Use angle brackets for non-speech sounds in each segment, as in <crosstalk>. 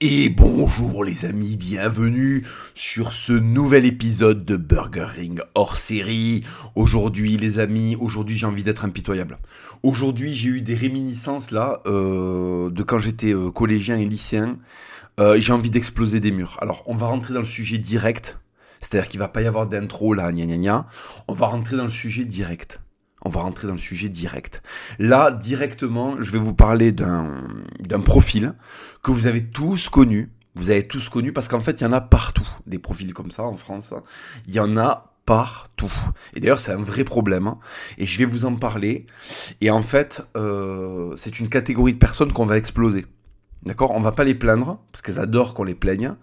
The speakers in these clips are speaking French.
Et bonjour les amis, bienvenue sur ce nouvel épisode de Burger Ring hors série. Aujourd'hui les amis, aujourd'hui j'ai envie d'être impitoyable. Aujourd'hui j'ai eu des réminiscences là euh, de quand j'étais euh, collégien et lycéen. Euh, j'ai envie d'exploser des murs. Alors on va rentrer dans le sujet direct, c'est-à-dire qu'il va pas y avoir d'intro là, gna gna gna. On va rentrer dans le sujet direct. On va rentrer dans le sujet direct. Là, directement, je vais vous parler d'un, profil que vous avez tous connu. Vous avez tous connu parce qu'en fait, il y en a partout des profils comme ça en France. Il y en a partout. Et d'ailleurs, c'est un vrai problème. Et je vais vous en parler. Et en fait, euh, c'est une catégorie de personnes qu'on va exploser. D'accord? On va pas les plaindre, parce qu'elles adorent qu'on les plaigne.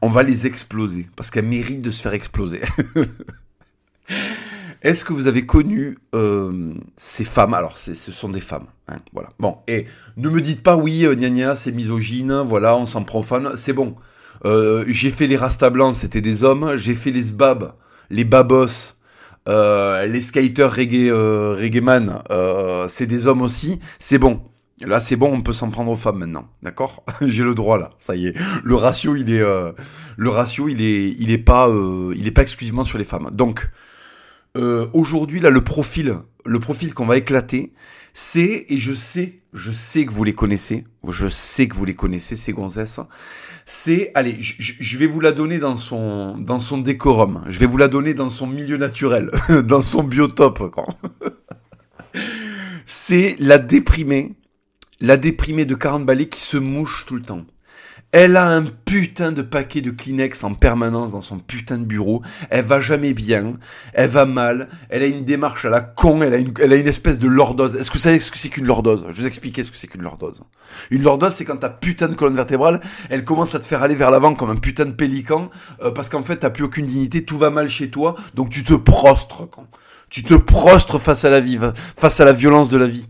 On va les exploser, parce qu'elles méritent de se faire exploser. <laughs> Est-ce que vous avez connu euh, ces femmes? Alors, ce sont des femmes. hein, voilà. Bon, et ne me dites pas oui, euh, gna c'est misogyne, voilà, on s'en profane. C'est bon. Euh, j'ai fait les Rasta blancs, c'était des hommes. J'ai fait les sbabs, les babos, euh, les skaters reggae, reggae man, c'est des hommes aussi. C'est bon. Là, c'est bon, on peut s'en prendre aux femmes maintenant, d'accord? <laughs> J'ai le droit là, ça y est. Le ratio, il est, le ratio, il est, il est pas, il est pas exclusivement sur les femmes. Donc, euh, aujourd'hui là le profil le profil qu'on va éclater c'est et je sais je sais que vous les connaissez je sais que vous les connaissez ces gonzesses c'est allez je- vais vous la donner dans son dans son décorum. Je vais vous la donner dans son milieu naturel <laughs> dans son biotope c'est la déprimée la déprimée de 40 balais qui se mouche tout le temps elle a un putain de paquet de Kleenex en permanence dans son putain de bureau. Elle va jamais bien. Elle va mal. Elle a une démarche à la con. Elle a une, elle a une espèce de lordose. Est-ce que vous savez ce que c'est qu'une lordose? Je vous expliquer ce que c'est qu'une lordose. Une lordose, c'est quand ta putain de colonne vertébrale, elle commence à te faire aller vers l'avant comme un putain de pélican, euh, parce qu'en fait, t'as plus aucune dignité, tout va mal chez toi, donc tu te prostres, con. Tu te prostres face à la vie, face à la violence de la vie.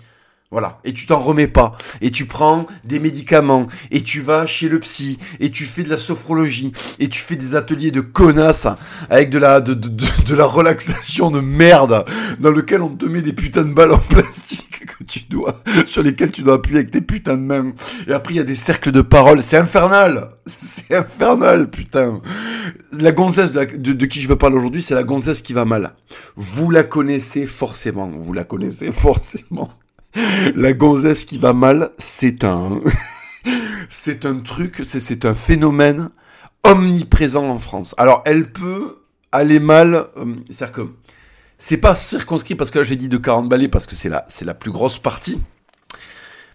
Voilà. Et tu t'en remets pas. Et tu prends des médicaments. Et tu vas chez le psy. Et tu fais de la sophrologie. Et tu fais des ateliers de connasses. Avec de la, de, de, de, de la relaxation de merde. Dans lequel on te met des putains de balles en <laughs> plastique que tu dois, sur lesquelles tu dois appuyer avec tes putains de mains. Et après, il y a des cercles de parole. C'est infernal. C'est infernal, putain. La gonzesse de, de qui je veux parler aujourd'hui, c'est la gonzesse qui va mal. Vous la connaissez forcément. Vous la connaissez forcément. <laughs> La gonzesse qui va mal, c'est un, <laughs> c'est un truc, c'est, un phénomène omniprésent en France. Alors, elle peut aller mal, euh, c'est-à-dire que c'est pas circonscrit parce que là j'ai dit de 40 balais parce que c'est la, c'est la plus grosse partie.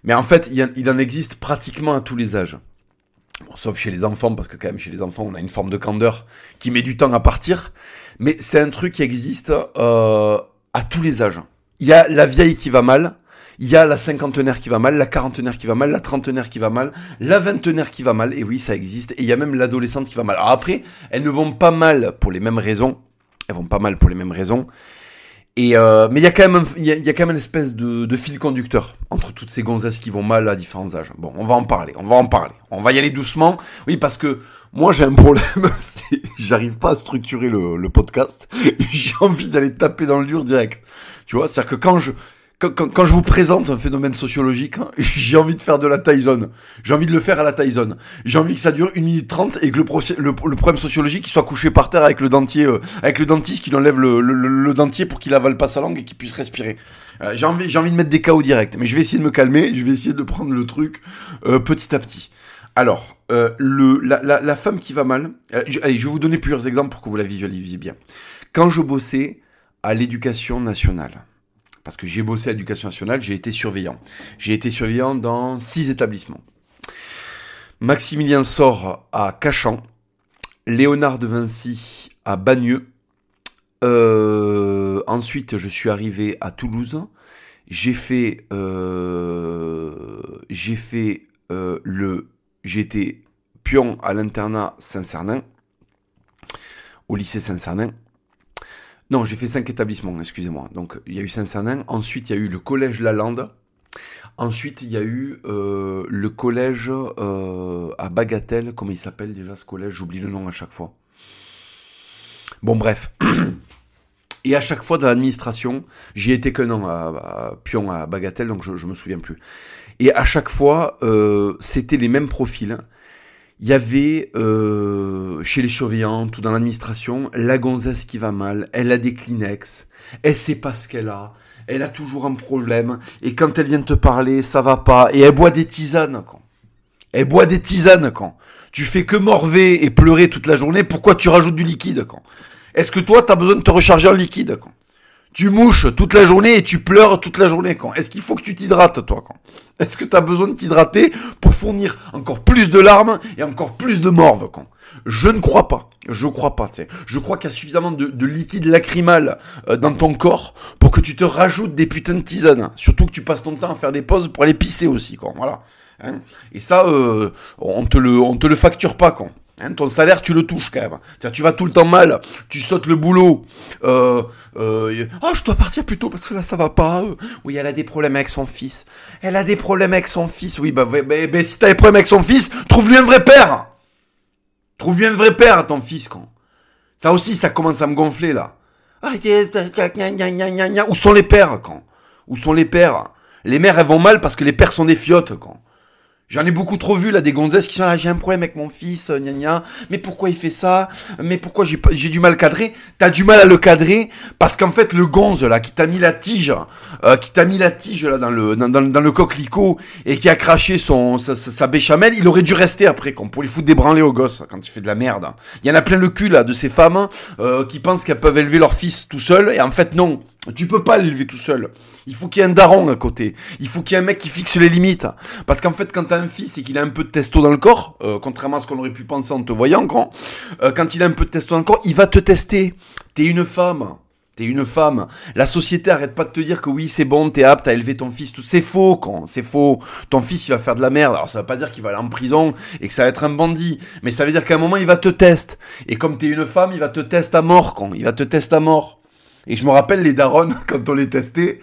Mais en fait, il, en existe pratiquement à tous les âges. Sauf chez les enfants, parce que quand même chez les enfants, on a une forme de candeur qui met du temps à partir. Mais c'est un truc qui existe euh, à tous les âges. Il y a la vieille qui va mal, il y a la cinquantenaire qui va mal, la quarantenaire qui va mal, la trentenaire qui va mal, la vingtenaire qui va mal, et oui, ça existe, et il y a même l'adolescente qui va mal. Alors après, elles ne vont pas mal pour les mêmes raisons, elles vont pas mal pour les mêmes raisons, et euh, mais il y a quand même, il y a, quand même une espèce de, de fil conducteur entre toutes ces gonzesses qui vont mal à différents âges. Bon, on va en parler, on va en parler, on va y aller doucement, oui, parce que moi j'ai un problème, <laughs> j'arrive pas à structurer le, le podcast, <laughs> j'ai envie d'aller taper dans le dur direct. Tu vois, c'est-à-dire que quand je quand, je vous présente un phénomène sociologique, hein, <laughs> j'ai envie de faire de la Tyson. J'ai envie de le faire à la Tyson. J'ai envie que ça dure une minute trente et que le, problème sociologique il soit couché par terre avec le dentier, euh, avec le dentiste qui enlève le, dentier pour qu'il avale pas sa langue et qu'il puisse respirer. Euh, j'ai envie, de mettre des KO direct, mais je vais essayer de me calmer. Je vais essayer de prendre le truc euh, petit à petit. Alors, la, femme qui va mal. allez, je vais vous donner plusieurs exemples pour que vous la visualisiez bien. Quand je bossais à l'éducation nationale, parce que j'ai bossé à l'éducation nationale, j'ai été surveillant. J'ai été surveillant dans six établissements. Maximilien Sort à Cachan, Léonard de Vinci à Bagneux. Euh, ensuite, je suis arrivé à Toulouse. J'ai fait, euh, j'ai fait euh, le, j'ai été pion à l'internat Saint-Cernin, au lycée Saint-Cernin. Non, j'ai fait cinq établissements, excusez-moi. Donc, il y a eu Saint-Cernin. Ensuite, il y a eu le collège Lalande. Ensuite, il y a eu euh, le collège euh, à Bagatelle. Comment il s'appelle déjà ce collège? J'oublie le nom à chaque fois. Bon, bref. <clears throat> Et à chaque fois dans l'administration, j'y étais qu'un an à, Pion, à Bagatelle, donc je, je me souviens plus. Et à chaque fois, euh, c'était les mêmes profils il y avait euh, chez les surveillantes ou dans l'administration la gonzesse qui va mal, elle a des Kleenex, elle sait pas ce qu'elle a, elle a toujours un problème, et quand elle vient te parler, ça va pas, et elle boit des tisanes, quand. Elle boit des tisanes, quand. Tu fais que morver et pleurer toute la journée, pourquoi tu rajoutes du liquide, quand Est-ce que toi, t'as besoin de te recharger en liquide, quand tu mouches toute la journée et tu pleures toute la journée, quand Est-ce qu'il faut que tu t'hydrates, toi, quand Est-ce que tu as besoin de t'hydrater pour fournir encore plus de larmes et encore plus de morve, quand Je ne crois pas. Je crois pas, tu sais. Je crois qu'il y a suffisamment de, liquide lacrymal euh, dans ton corps pour que tu te rajoutes des putains de tisanes. Surtout que tu passes ton temps à faire des pauses pour aller pisser aussi, quoi. Voilà. Hein? Et ça, euh, on te le, on te le facture pas, quoi. Hein, ton salaire, tu le touches quand même. cest tu vas tout le temps mal, tu sautes le boulot. Euh, euh, oh, je dois partir plus tôt parce que là, ça va pas. Oui, elle a des problèmes avec son fils. Elle a des problèmes avec son fils. Oui, bah, bah, bah, si t'as des problèmes avec son fils, trouve-lui un vrai père. Trouve-lui un vrai père à ton fils, quand. Ça aussi, ça commence à me gonfler, là. Où sont les pères, quand Où sont les pères? Les mères, elles vont mal parce que les pères sont des fiottes, quand. J'en ai beaucoup trop vu là des gonzesses qui sont là, j'ai un problème avec mon fils, euh, gna gna. Mais pourquoi il fait ça? Mais pourquoi j'ai j'ai du mal à cadrer? T'as du mal à le cadrer? Parce qu'en fait le gonze là qui t'a mis la tige, euh, qui t'a mis la tige là dans le dans, dans, le coquelicot et qui a craché son sa, sa, béchamel, il aurait dû rester après comme pour lui foutre des branlés au gosse quand il fait de la merde. Il y en a plein le cul là de ces femmes euh, qui pensent qu'elles peuvent élever leur fils tout seul et en fait non. Tu peux pas l'élever tout seul. Il faut qu'il y ait un daron à côté. Il faut qu'il y ait un mec qui fixe les limites. Parce qu'en fait, quand t'as un fils et qu'il a un peu de testo dans le corps, euh, contrairement à ce qu'on aurait pu penser en te voyant, quand, euh, quand il a un peu de testo dans le corps, il va te tester. T'es une femme. T'es une femme. La société arrête pas de te dire que oui, c'est bon, t'es apte à élever ton fils. Tout c'est faux, quand c'est faux. Ton fils, il va faire de la merde. Alors ça veut pas dire qu'il va aller en prison et que ça va être un bandit, mais ça veut dire qu'à un moment, il va te tester. Et comme t'es une femme, il va te tester à mort, quand il va te tester à mort. Et je me rappelle les darons <laughs> quand on les testait.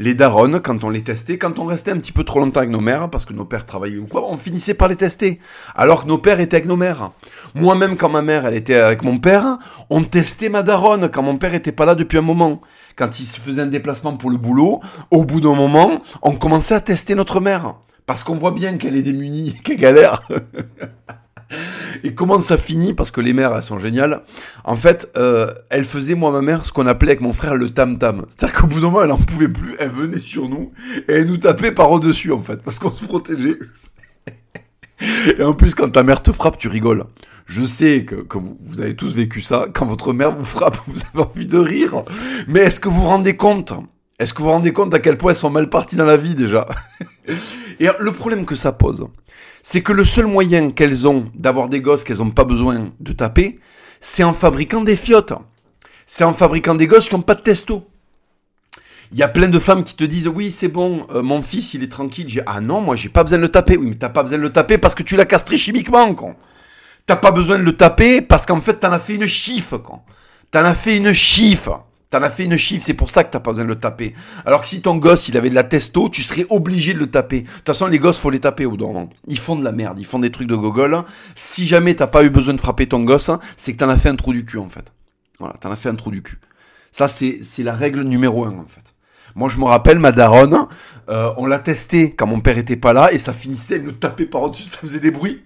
Les darons, quand on les testait, quand on restait un petit peu trop longtemps avec nos mères, parce que nos pères travaillaient ou quoi, on finissait par les tester. Alors que nos pères étaient avec nos mères. Moi-même, quand ma mère, elle était avec mon père, on testait ma daronne quand mon père était pas là depuis un moment. Quand il se faisait un déplacement pour le boulot, au bout d'un moment, on commençait à tester notre mère. Parce qu'on voit bien qu'elle est démunie, <laughs> qu'elle galère. <laughs> <laughs> Et comment ça finit Parce que les mères, elles sont géniales. En fait, euh, elle faisait, moi, ma mère, ce qu'on appelait avec mon frère le tam-tam. C'est-à-dire qu'au bout d'un moment, elle en pouvait plus, elle venait sur nous, et elle nous tapait par au-dessus, en fait, parce qu'on se protégeait. et en plus, quand ta mère te frappe, tu rigoles. Je sais que, vous, vous, avez tous vécu ça. Quand votre mère vous frappe, <laughs> vous avez envie de rire. Mais est-ce que vous vous rendez compte Est-ce que vous vous rendez compte à quel point elles sont mal parties dans la vie déjà <laughs> Et le problème que ça pose, c'est que le seul moyen qu'elles ont d'avoir des gosses qu'elles n'ont pas besoin de taper, c'est en fabriquant des fiottes. C'est en fabriquant des gosses qui n'ont pas de testo. Il y a plein de femmes qui te disent oui c'est bon, euh, mon fils il est tranquille. J'ai ah non moi j'ai pas besoin de le taper. Oui mais t'as pas besoin de le taper parce que tu l'as castré chimiquement con. T'as pas besoin de le taper parce qu'en fait t'en as fait une chiffre con. T'en as fait une chiffre. T'en as fait une chiffre, c'est pour ça que t'as pas besoin de le taper. Alors que si ton gosse, il avait de la testo, tu serais obligé de le taper. De toute façon, les gosses, faut les taper au moment. Ils font de la merde, ils font des trucs de gogol. Si jamais t'as pas eu besoin de frapper ton gosse, c'est que t'en as fait un trou du cul, en fait. Voilà, t'en as fait un trou du cul. Ça, c'est, c'est la règle numéro un, en fait. Moi, je me rappelle, ma daronne, euh, on l'a testé quand mon père était pas là, et ça finissait, elle nous tapait par-dessus, ça faisait des bruits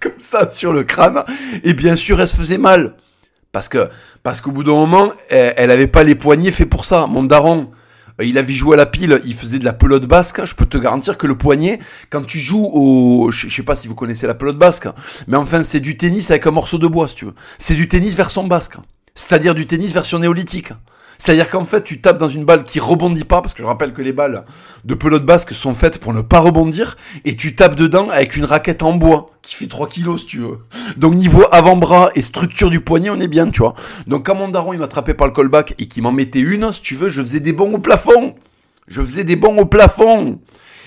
comme ça sur le crâne. Et bien sûr, elle se faisait mal. Parce que parce qu'au bout d'un moment, elle, avait pas les poignets faits pour ça. Mon daron, euh, il avait joué à la pile, il faisait de la pelote basque. Je peux te garantir que le poignet, quand tu joues au, je sais pas si vous connaissez la pelote basque, mais enfin c'est du tennis avec un morceau de bois, si tu veux. C'est du tennis version basque, c'est-à-dire du tennis version néolithique. C'est-à-dire qu'en fait, tu tapes dans une balle qui rebondit pas, parce que je rappelle que les balles de pelote basque sont faites pour ne pas rebondir, et tu tapes dedans avec une raquette en bois, qui fait 3 kilos, si tu veux. Donc niveau avant-bras et structure du poignet, on est bien, tu vois. Donc quand mon daron, il m'attrapait par le callback et qu'il m'en mettait une, si tu veux, je faisais des bons au plafond. Je faisais des bons au plafond.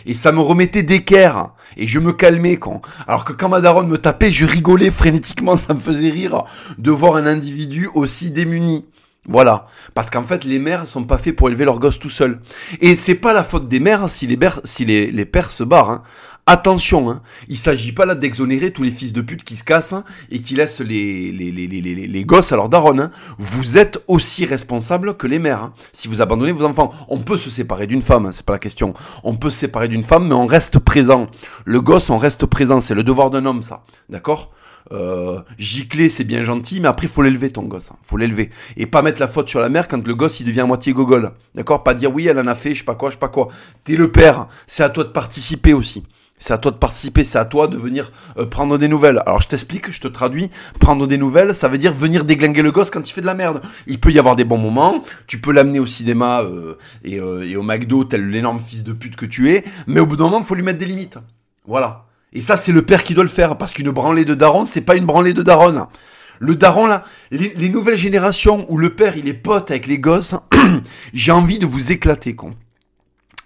Et ça me remettait d'équerre. Et je me calmais, quand. Alors que quand ma me tapait, je rigolais frénétiquement, <laughs> ça me faisait rire de voir un individu aussi démuni. Voilà. Parce qu'en fait, les mères sont pas faits pour élever leurs gosses tout seuls. Et c'est pas la faute des mères si les, pères se barrent. Hein. Attention, hein, il s'agit pas là d'exonérer tous les fils de pute qui se cassent hein, et qui laissent les, les, gosses à leur daronne. Hein. Vous êtes aussi responsable que les mères. Si vous abandonnez vos enfants, on peut se séparer d'une femme, c'est pas la question. On peut se séparer d'une femme, mais on reste présent. Le gosse, on reste présent. C'est le devoir d'un homme, ça. D'accord? Euh, gicler c'est bien gentil, mais après faut l'élever ton gosse, hein. faut l'élever et pas mettre la faute sur la mère quand le gosse il devient à moitié gogol, d'accord? Pas dire oui elle en a fait, je sais pas quoi, je sais pas quoi. T'es le père, c'est à toi de participer aussi. C'est à toi de participer, c'est à toi de venir euh, prendre des nouvelles. Alors je t'explique, je te traduis. Prendre des nouvelles, ça veut dire venir déglinguer le gosse quand il fait de la merde. Il peut y avoir des bons moments, tu peux l'amener au cinéma euh, et, euh, et, au McDo, tel l'énorme fils de pute que tu es, mais au bout d'un moment, faut lui mettre des limites. Voilà. Et ça, c'est le père qui doit le faire, parce qu'une branlée de daron, c'est pas une branlée de daronne. Le daron, là, les, les nouvelles générations où le père, il est pote avec les gosses, <clears throat> j'ai envie de vous éclater, con.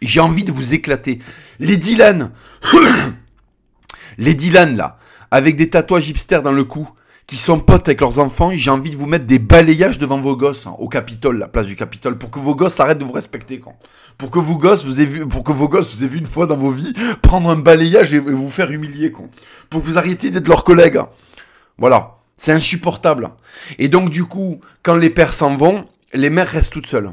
J'ai envie de vous éclater. Les Dylan, <clears throat> les Dylan là, avec des tatouages hipsters dans le cou, qui sont potes avec leurs enfants, j'ai envie de vous mettre des balayages devant vos gosses hein, au Capitole, la place du Capitole, pour que vos gosses arrêtent de vous respecter, quand. Pour que vos gosses vous aient vu, pour que vos gosses vous aient vu une fois dans vos vies prendre un balayage et vous faire humilier, con. Pour que vous arrêtiez d'être leurs collègues. Hein. Voilà, c'est insupportable. Et donc du coup, quand les pères s'en vont, les mères restent toutes seules.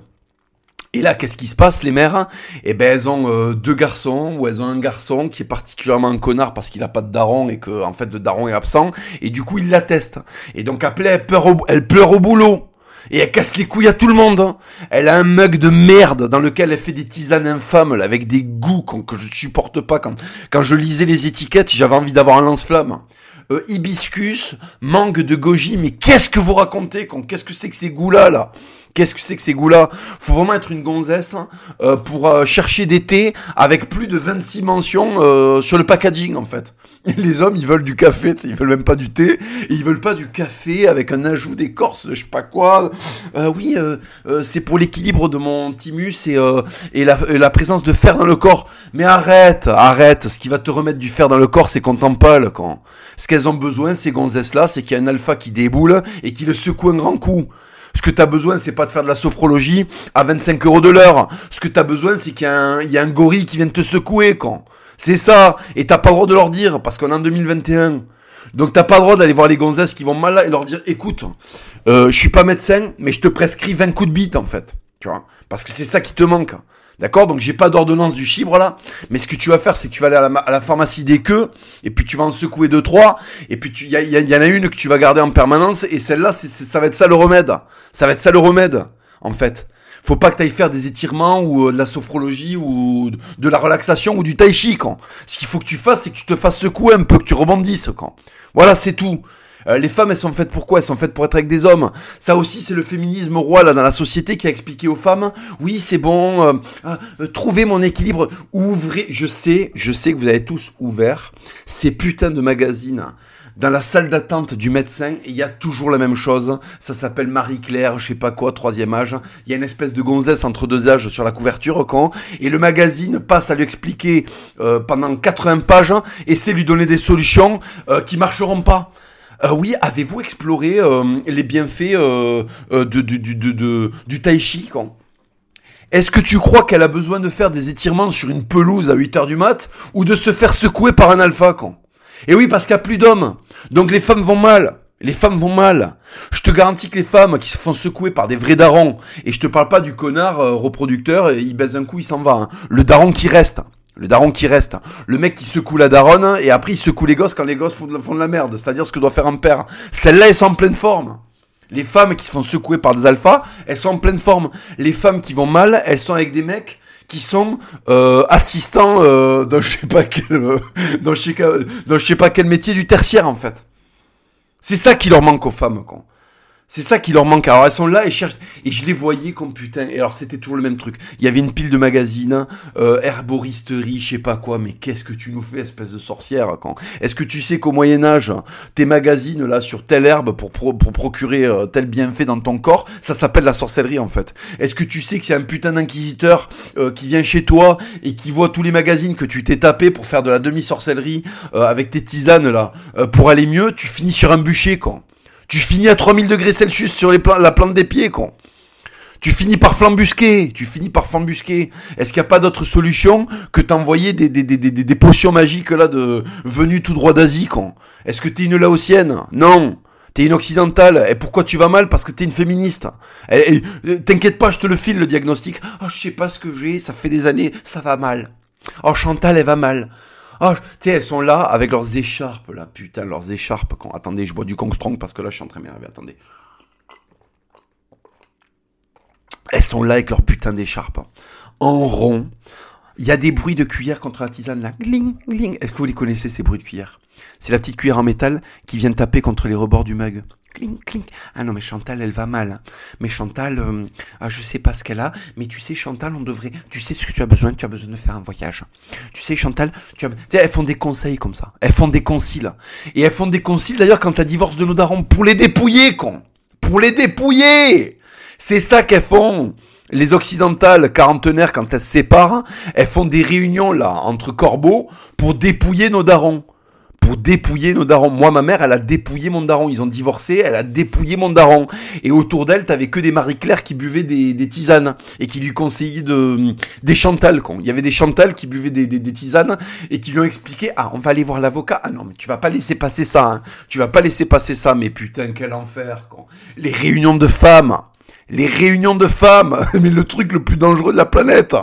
Et là, qu'est-ce qui se passe, les mères? Eh ben, elles ont euh, deux garçons, ou elles ont un garçon qui est particulièrement un connard parce qu'il a pas de daron et que, en fait, le daron est absent. Et du coup, il l'atteste. Et donc, après, elle pleure au, elle pleure au boulot. Et elle casse les couilles à tout le monde. Elle a un mug de merde dans lequel elle fait des tisanes infâmes, avec des goûts que je supporte pas. Quand, quand je lisais les étiquettes, j'avais envie d'avoir un lance-flamme. Euh, hibiscus, mangue de goji, mais qu'est-ce que vous racontez Qu'est-ce que c'est que ces goûts-là, là? Qu'est-ce que c'est que ces goûts-là Faut vraiment être une gonzesse hein, euh, pour euh, chercher des thés avec plus de 26 mentions euh, sur le packaging en fait. <laughs> Les hommes, ils veulent du café, ils veulent même pas du thé, ils veulent pas du café avec un ajout d'écorce, je sais pas quoi. oui, c'est pour l'équilibre de mon thymus et, et la, la, présence de fer dans le corps. Mais arrête, arrête. Ce qui va te remettre du fer dans le corps, c'est qu'on t'en parle quand. Ce qu'elles ont besoin, ces gonzesses-là, c'est qu'il y a un alpha qui déboule et qui le secoue un grand coup. Ce que tu as besoin, c'est pas de faire de la sophrologie à 25 euros de l'heure. Ce que tu as besoin, c'est qu'il y, a un gorille qui vient te secouer, quand. C'est ça. Et t'as pas le droit de leur dire, parce qu'on est en 2021. Donc t'as pas le droit d'aller voir les gonzesses qui vont mal là et leur dire, écoute, euh, je suis pas médecin, mais je te prescris 20 coups de bite, en fait. Tu vois? Parce que c'est ça qui te manque. D'accord Donc j'ai pas d'ordonnance du chibre là, mais ce que tu vas faire, c'est que tu vas aller à la, pharmacie des queues, et puis tu vas en secouer deux trois, et puis il y, y, en a une que tu vas garder en permanence, et celle-là, ça va être ça le remède. Ça va être ça le remède, en fait. Faut pas que tu ailles faire des étirements ou euh, de la sophrologie ou de la relaxation ou du tai chi quand. Ce qu'il faut que tu fasses, c'est que tu te fasses secouer un peu, que tu rebondisses quand. Voilà, c'est tout. Euh, les femmes, elles sont faites pour quoi? Elles sont faites pour être avec des hommes. Ça aussi, c'est le féminisme roi là dans la société qui a expliqué aux femmes. Oui, c'est bon. Euh, euh, mon équilibre. Ouvrez. Je sais, je sais que vous avez tous ouvert ces putains de magazines dans la salle d'attente du médecin, il y a toujours la même chose. Ça s'appelle Marie-Claire, je sais pas quoi, troisième âge. Il y a une espèce de gonzesse entre deux âges sur la couverture, quand. Et le magazine passe à lui expliquer pendant 80 pages, et c'est lui donner des solutions qui marcheront pas. Euh, oui, avez-vous exploré euh, les bienfaits euh, de, du, du, du tai chi quand Est-ce que tu crois qu'elle a besoin de faire des étirements sur une pelouse à 8h du mat ou de se faire secouer par un alpha quand Et oui, parce qu'il n'y a plus d'hommes. Donc les femmes vont mal. Les femmes vont mal. Je te garantis que les femmes qui se font secouer par des vrais darons, et je te parle pas du connard reproducteur, il baise un coup, il s'en va. Hein. Le daron qui reste. Le daron qui reste. Le mec qui secoue la daronne et après il secoue les gosses quand les gosses font de, la merde. C'est-à-dire ce que doit faire un père. Celles-là, elles sont en pleine forme. Les femmes qui se font secouer par des alphas, elles sont en pleine forme. Les femmes qui vont mal, elles sont avec des mecs qui sont euh, assistants euh, dans je sais pas quel euh, sais, pas quel métier du tertiaire en fait. C'est ça qui leur manque aux femmes. Quoi. C'est ça qui leur manque. Alors elles sont là et cherchent. Et je les voyais comme putain. Et alors c'était toujours le même truc. Il y avait une pile de magazines, euh, herboristerie, je sais pas quoi. Mais qu'est-ce que tu nous fais, espèce de sorcière quand? Est-ce que tu sais qu'au Moyen Âge, tes magazines là sur telle herbe pour, pour procurer euh, tel bienfait dans ton corps, ça s'appelle la sorcellerie en fait. Est-ce que tu sais que c'est un putain d'inquisiteur euh, qui vient chez toi et qui voit tous les magazines que tu t'es tapé pour faire de la demi-sorcellerie euh, avec tes tisanes là pour aller mieux? Tu finis sur un bûcher quand? Tu finis à 3000 degrés Celsius sur les la plante des pieds, con. Tu finis par flambusquer, tu finis par flambusquer. Est-ce qu'il n'y a pas d'autre solution que t'envoyer des, des, des, des, des potions magiques là de venues tout droit d'Asie, con? Est-ce que t'es une laotienne? Non. T'es une occidentale. Et pourquoi tu vas mal? Parce que t'es une féministe. Et, T'inquiète pas, je te le file le diagnostic. Oh, je sais pas ce que j'ai, ça fait des années, ça va mal. Oh, Chantal, elle va mal. Oh, tu sais, elles sont là avec leurs écharpes, là, putain, leurs écharpes. Quand... Attendez, je bois du Kong Strong parce que là, je suis en train de m'énerver. Attendez. Elles sont là avec leurs putains d'écharpes. En rond. Il y a des bruits de cuillère contre la tisane là. Gling, gling. Est-ce que vous les connaissez ces bruits de cuillère? C'est la petite cuillère en métal qui vient taper contre les rebords du mug. Clink. Ah non, mais Chantal, elle va mal. Mais Chantal, euh, ah, je sais pas ce qu'elle a, mais tu sais, Chantal, on devrait, tu sais ce que tu as besoin, tu as besoin de faire un voyage. Tu sais, Chantal, tu as, tu sais, elles font des conseils comme ça. Elles font des conciles. Et elles font des conciles, d'ailleurs, quand t'as divorce de nos darons, pour les dépouiller, con. Pour les dépouiller! C'est ça qu'elles font. Les occidentales quarantenaires, quand elles se séparent, elles font des réunions là entre corbeaux pour dépouiller nos darons. Pour dépouiller nos darons. Moi, ma mère, elle a dépouillé mon daron. Ils ont divorcé, elle a dépouillé mon daron. Et autour d'elle, t'avais que des Marie-Claire qui buvaient des, tisanes et qui lui conseillaient de, des Chantal, con. Il y avait des Chantal qui buvaient des, tisanes et qui lui ont expliqué, ah, on va aller voir l'avocat. Ah non, mais tu vas pas laisser passer ça, hein. Tu vas pas laisser passer ça, mais putain, quel enfer, con. Les réunions de femmes les réunions de femmes, <laughs> mais le truc le plus dangereux de la planète.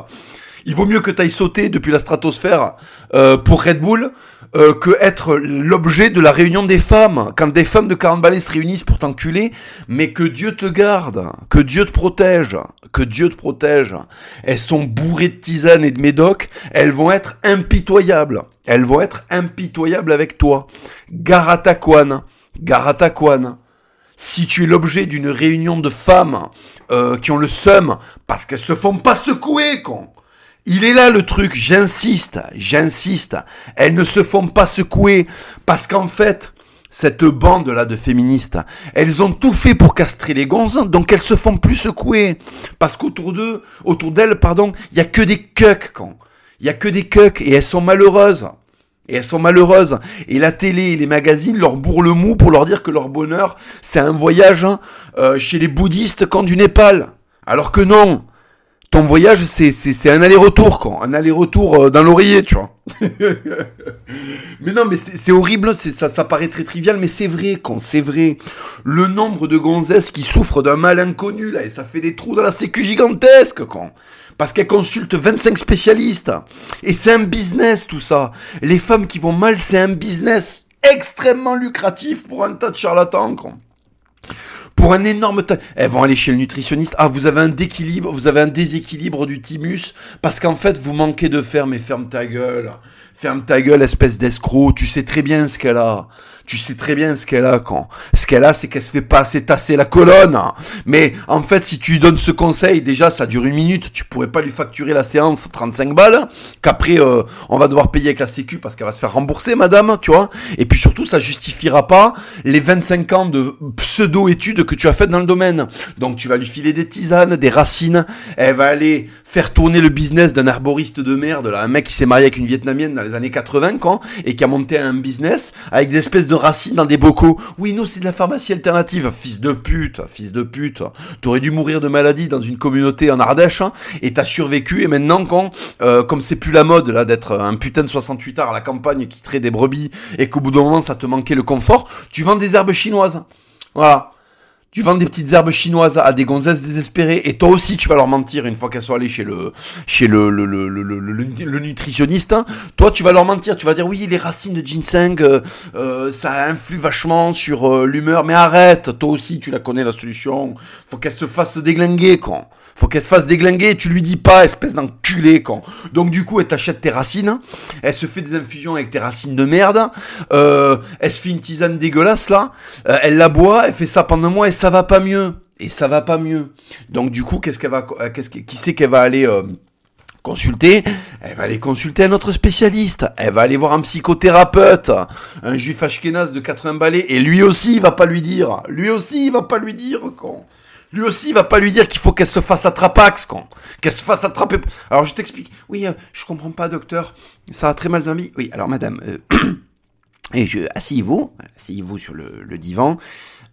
Il vaut mieux que t'ailles sauter depuis la stratosphère euh, pour Red Bull euh, que être l'objet de la réunion des femmes. Quand des femmes de 40 balais se réunissent pour t'enculer, mais que Dieu te garde, que Dieu te protège, que Dieu te protège. Elles sont bourrées de tisane et de médoc, elles vont être impitoyables. Elles vont être impitoyables avec toi. Garataquan, Garataquan si tu es l'objet d'une réunion de femmes euh, qui ont le seum parce qu'elles se font pas secouer, con. Il est là le truc, j'insiste, j'insiste. Elles ne se font pas secouer parce qu'en fait, cette bande là de féministes, elles ont tout fait pour castrer les gonzes, donc elles se font plus secouer parce qu'autour d'eux, autour d'elles, pardon, il y a que des cucks, con. Il y a que des cucks et elles sont malheureuses. Et elles sont malheureuses. Et la télé et les magazines leur bourrent le mou pour leur dire que leur bonheur, c'est un voyage hein, euh, chez les bouddhistes quand du Népal. Alors que non. Ton voyage, c'est, un aller-retour, quoi. Un aller-retour euh, dans l'oreiller, tu vois. <laughs> mais non, mais c'est, horrible, ça, ça paraît très trivial, mais c'est vrai, quand c'est vrai. Le nombre de gonzesses qui souffrent d'un mal inconnu, là, et ça fait des trous dans la sécu gigantesque, quoi parce qu'elle consulte 25 spécialistes. Et c'est un business tout ça. Les femmes qui vont mal, c'est un business extrêmement lucratif pour un tas de charlatans. Quoi. Pour un énorme tas... Elles vont aller chez le nutritionniste. Ah, vous avez un déséquilibre, vous avez un déséquilibre du thymus parce qu'en fait, vous manquez de fer, mais ferme ta gueule. Ferme ta gueule, espèce d'escroc. Tu sais très bien ce qu'elle a tu sais très bien ce qu'elle a quand. Ce qu'elle a, c'est qu'elle se fait pas assez tasser la colonne. Mais en fait, si tu lui donnes ce conseil, déjà, ça dure une minute. Tu pourrais pas lui facturer la séance 35 balles. Qu'après, euh, on va devoir payer avec la sécu parce qu'elle va se faire rembourser, madame, tu vois. Et puis surtout, ça justifiera pas les 25 ans de pseudo-études que tu as faites dans le domaine. Donc, tu vas lui filer des tisanes, des racines. Elle va aller faire tourner le business d'un arboriste de merde, là. Un mec qui s'est marié avec une vietnamienne dans les années 80, quand, et qui a monté un business avec des espèces de racines dans des bocaux. Oui, nous, c'est de la pharmacie alternative. Fils de pute, fils de pute. T'aurais dû mourir de maladie dans une communauté en Ardèche, hein, et t'as survécu, et maintenant, quand, euh, comme c'est plus la mode, là, d'être un putain de 68 ans à la campagne qui traite des brebis, et qu'au bout d'un moment, ça te manquait le confort, tu vends des herbes chinoises. Voilà. Tu vends des petites herbes chinoises à des gonzesses désespérées et toi aussi tu vas leur mentir une fois qu'elles sont allées chez le chez le le, le, le, nutritionniste. Hein. Toi tu vas leur mentir, tu vas dire oui les racines de ginseng euh, euh, ça influe vachement sur euh, l'humeur, mais arrête, toi aussi tu la connais la solution. Faut qu'elle se fasse déglinguer quoi faut qu'elle se fasse déglinguer, tu lui dis pas, espèce d'enculé, quand. Donc du coup, elle t'achète tes racines, elle se fait des infusions avec tes racines de merde, euh, elle se fait une tisane dégueulasse là, euh, elle la boit, elle fait ça pendant un mois et ça va pas mieux. Et ça va pas mieux. Donc du coup, qu'est-ce qu'elle va, euh, qu'est-ce qui sait qu'elle va aller euh, consulter, elle va aller consulter un autre spécialiste, elle va aller voir un psychothérapeute, un juif ashkénaze de 80 balais, et lui aussi il va pas lui dire, lui aussi il va pas lui dire, con. Lui aussi, il va pas lui dire qu'il faut qu'elle se fasse attrapax, quoi. Qu'elle se fasse attraper. Alors, je t'explique. Oui, euh, je comprends pas, docteur. Ça a très mal dans Oui, alors, madame, euh, <clears throat> et je, asseyez-vous, asseyez-vous sur le divan.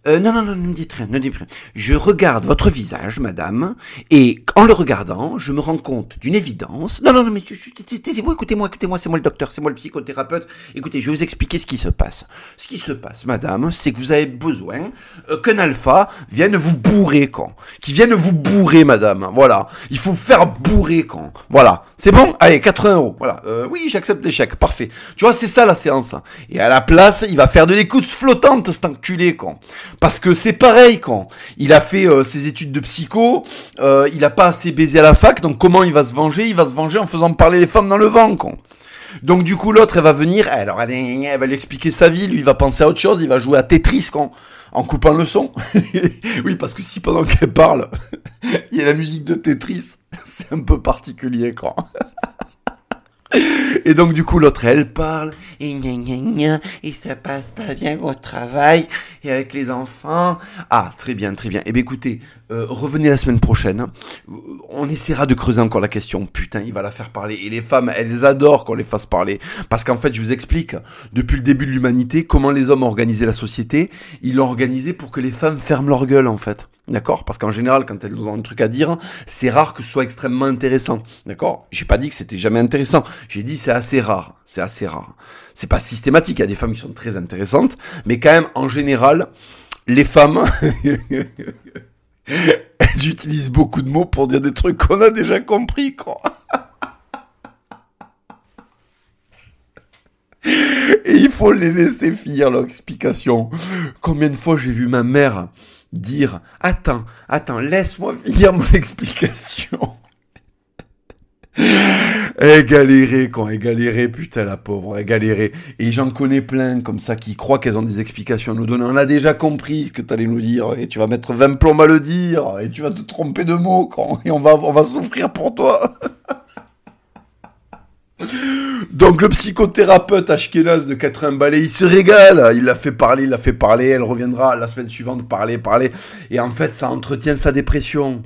Euh, non, non, non, ne me dites rien, ne dites rien. Je regarde votre visage, madame, et en le regardant, je me rends compte d'une évidence. Non, non, non, mais taisez-vous, écoutez-moi, écoutez-moi, c'est moi le docteur, c'est moi le psychothérapeute. Écoutez, je vais vous expliquer ce qui se passe. Ce qui se passe, madame, c'est que vous avez besoin euh, qu'un alpha vienne vous bourrer, quand. Qui vienne vous bourrer, madame. Voilà. Il faut faire bourrer, quand. Voilà. C'est bon? Allez, 80 euros. Voilà. Euh, oui, j'accepte l'échec. Parfait. Tu vois, c'est ça la séance. Et à la place, il va faire de l'écoute flottante, cet enculé, quand. Parce que c'est pareil quand il a fait euh, ses études de psycho, euh, il a pas assez baisé à la fac, donc comment il va se venger? Il va se venger en faisant parler les femmes dans le vent quand. Donc du coup l'autre elle va venir, alors elle, va lui expliquer sa vie, lui il va penser à autre chose, il va jouer à Tetris quand en coupant le son. <laughs> oui parce que si pendant qu'elle parle, <laughs> il y a la musique de Tetris, <laughs> c'est un peu particulier quand. Et donc du coup l'autre elle parle et gna ça passe pas bien au travail et avec les enfants. Ah très bien très bien. Et eh bien écoutez, euh, revenez la semaine prochaine. On essaiera de creuser encore la question. Putain, il va la faire parler. Et les femmes, elles adorent qu'on les fasse parler. Parce qu'en fait, je vous explique, depuis le début de l'humanité, comment les hommes ont organisé la société. Ils l'ont organisé pour que les femmes ferment leur gueule en fait. D'accord? Parce qu'en général, quand elles ont un truc à dire, c'est rare que ce soit extrêmement intéressant. D'accord? J'ai pas dit que c'était jamais intéressant. J'ai dit c'est assez rare. C'est assez rare. C'est pas systématique. Il y a des femmes qui sont très intéressantes. Mais quand même, en général, les femmes... <laughs> elles utilisent beaucoup de mots pour dire des trucs qu'on a déjà compris, quoi. Et il faut les laisser finir leur explication. Combien de fois j'ai vu ma mère dire Attends, attends, laisse-moi finir mon <laughs> explication. elle galérait quand elle galérait, putain la pauvre, elle galérait. Et j'en connais plein comme ça qui croient qu'elles ont des explications à nous donner. On a déjà compris ce que tu allais nous dire et tu vas mettre 20 plombs à le dire et tu vas te tromper de mots quand et on va on va souffrir pour toi. <laughs> Donc le psychothérapeute Ashkenaz de 80 balais, il se régale, il l'a fait parler, il l'a fait parler, elle reviendra la semaine suivante parler, parler, et en fait ça entretient sa dépression,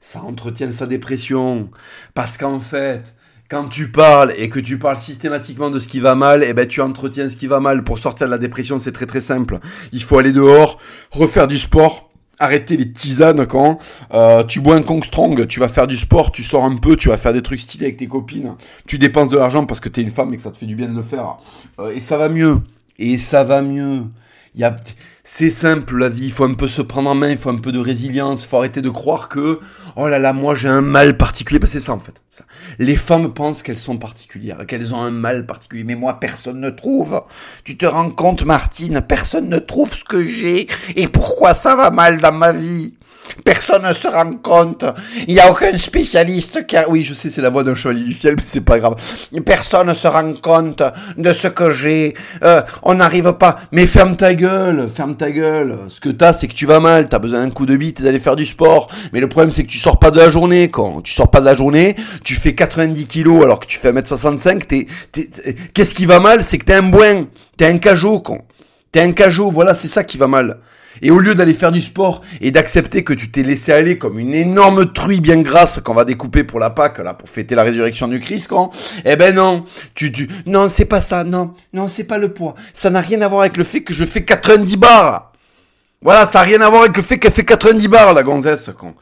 ça entretient sa dépression, parce qu'en fait, quand tu parles et que tu parles systématiquement de ce qui va mal, eh ben tu entretiens ce qui va mal. Pour sortir de la dépression, c'est très très simple. Il faut aller dehors, refaire du sport, arrêter les tisanes quand euh, tu bois un Kong Strong, tu vas faire du sport, tu sors un peu, tu vas faire des trucs stylés avec tes copines, tu dépenses de l'argent parce que t'es une femme et que ça te fait du bien de le faire. Euh, et ça va mieux. Et ça va mieux. Il y a c'est simple la vie, il faut un peu se prendre en main, il faut un peu de résilience, il faut arrêter de croire que oh là là, moi j'ai un mal particulier. Bah, c'est ça en fait. Les femmes pensent qu'elles sont particulières, qu'elles ont un mal particulier. Mais moi, personne ne trouve. Tu te rends compte, Martine, personne ne trouve ce que j'ai et pourquoi ça va mal dans ma vie? Personne ne se rend compte. Il n'y a aucun spécialiste qui a... Oui, je sais, c'est la voix d'un chevalier du ciel, mais c'est pas grave. Personne ne se rend compte de ce que j'ai. Euh, on n'arrive pas. Mais ferme ta gueule, ferme ta gueule. Ce que t'as, c'est que tu vas mal. T'as besoin d'un coup de bite et d'aller faire du sport. Mais le problème, c'est que tu sors pas de la journée, quand. Tu sors pas de la journée, tu fais 90 kilos alors que tu fais 1m65. T'es, Qu'est-ce qui va mal? C'est que t'es un boin. T'es un cajot, quand. T'es un cajot, voilà, c'est ça qui va mal. Et au lieu d'aller faire du sport et d'accepter que tu t'es laissé aller comme une énorme truie bien grasse qu'on va découper pour la Pâque, là, pour fêter la résurrection du Christ, quand, eh ben non, tu, tu, non, c'est pas ça, non, non, c'est pas le poids. Ça n'a rien à voir avec le fait que je fais 90 bars. Voilà, ça n'a rien à voir avec le fait qu'elle fait 90 bars, la gonzesse, con.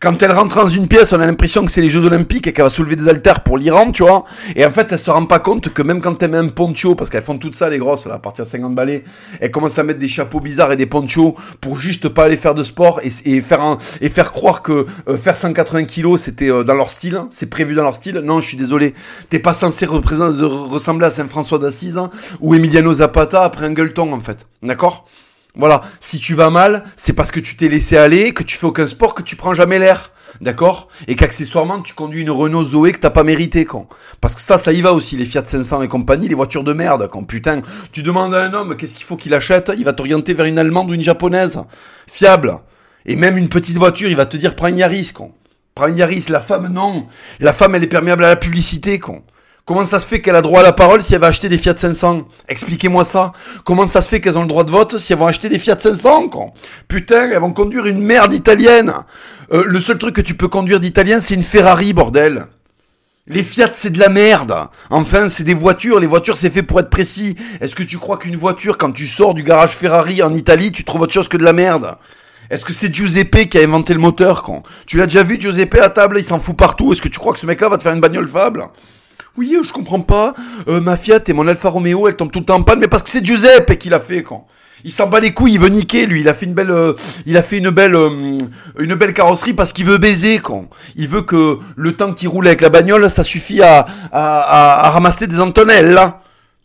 Quand elle rentre dans une pièce, on a l'impression que c'est les Jeux Olympiques et qu'elle va soulever des haltères pour l'Iran, tu vois. Et en fait, elle se rend pas compte que même quand elle met un poncho, parce qu'elles font tout ça, les grosses, là, à partir de 50 balais, elles commencent à mettre des chapeaux bizarres et des ponchos pour juste pas aller faire de sport et, faire et faire croire que euh, faire 180 kilos, c'était euh, dans leur style, hein. c'est prévu dans leur style. Non, je suis désolé. T'es pas censé ressembler à Saint-François d'Assise hein, ou Emiliano Zapata après un gueuleton, en fait. D'accord? Voilà, si tu vas mal, c'est parce que tu t'es laissé aller, que tu fais aucun sport, que tu prends jamais l'air. D'accord? Et qu'accessoirement, tu conduis une Renault Zoé que t'as pas mérité, quand. Parce que ça, ça y va aussi, les Fiat 500 et compagnie, les voitures de merde, quand. Putain, tu demandes à un homme qu'est-ce qu'il faut qu'il achète, il va t'orienter vers une allemande ou une japonaise. Fiable. Et même une petite voiture, il va te dire prends une Yaris, con. Prends une Yaris. La femme, non. La femme, elle est perméable à la publicité, con. Comment ça se fait qu'elle a droit à la parole si elle va acheter des Fiat 500 Expliquez-moi ça. Comment ça se fait qu'elles ont le droit de vote si elles vont acheter des Fiat 500 quoi Putain, elles vont conduire une merde italienne. Euh, le seul truc que tu peux conduire d'italien, c'est une Ferrari, bordel. Les Fiat, c'est de la merde. Enfin, c'est des voitures. Les voitures, c'est fait pour être précis. Est-ce que tu crois qu'une voiture, quand tu sors du garage Ferrari en Italie, tu trouves autre chose que de la merde? Est-ce que c'est Giuseppe qui a inventé le moteur quand Tu l'as déjà vu, Giuseppe, à table Il s'en fout partout. Est-ce que tu crois que ce mec-là va te faire une bagnole fable? Oui, je comprends pas. Euh, ma Fiat et mon Alfa Romeo, elles tombent tout le temps en panne, mais parce que c'est Giuseppe qui l'a fait quand il s'en bat les couilles, il veut niquer lui. Il a fait une belle, euh, il a fait une belle, euh, une belle carrosserie parce qu'il veut baiser quand. Il veut que le temps qu'il roule avec la bagnole, ça suffit à, à, ramasser des Antonelles.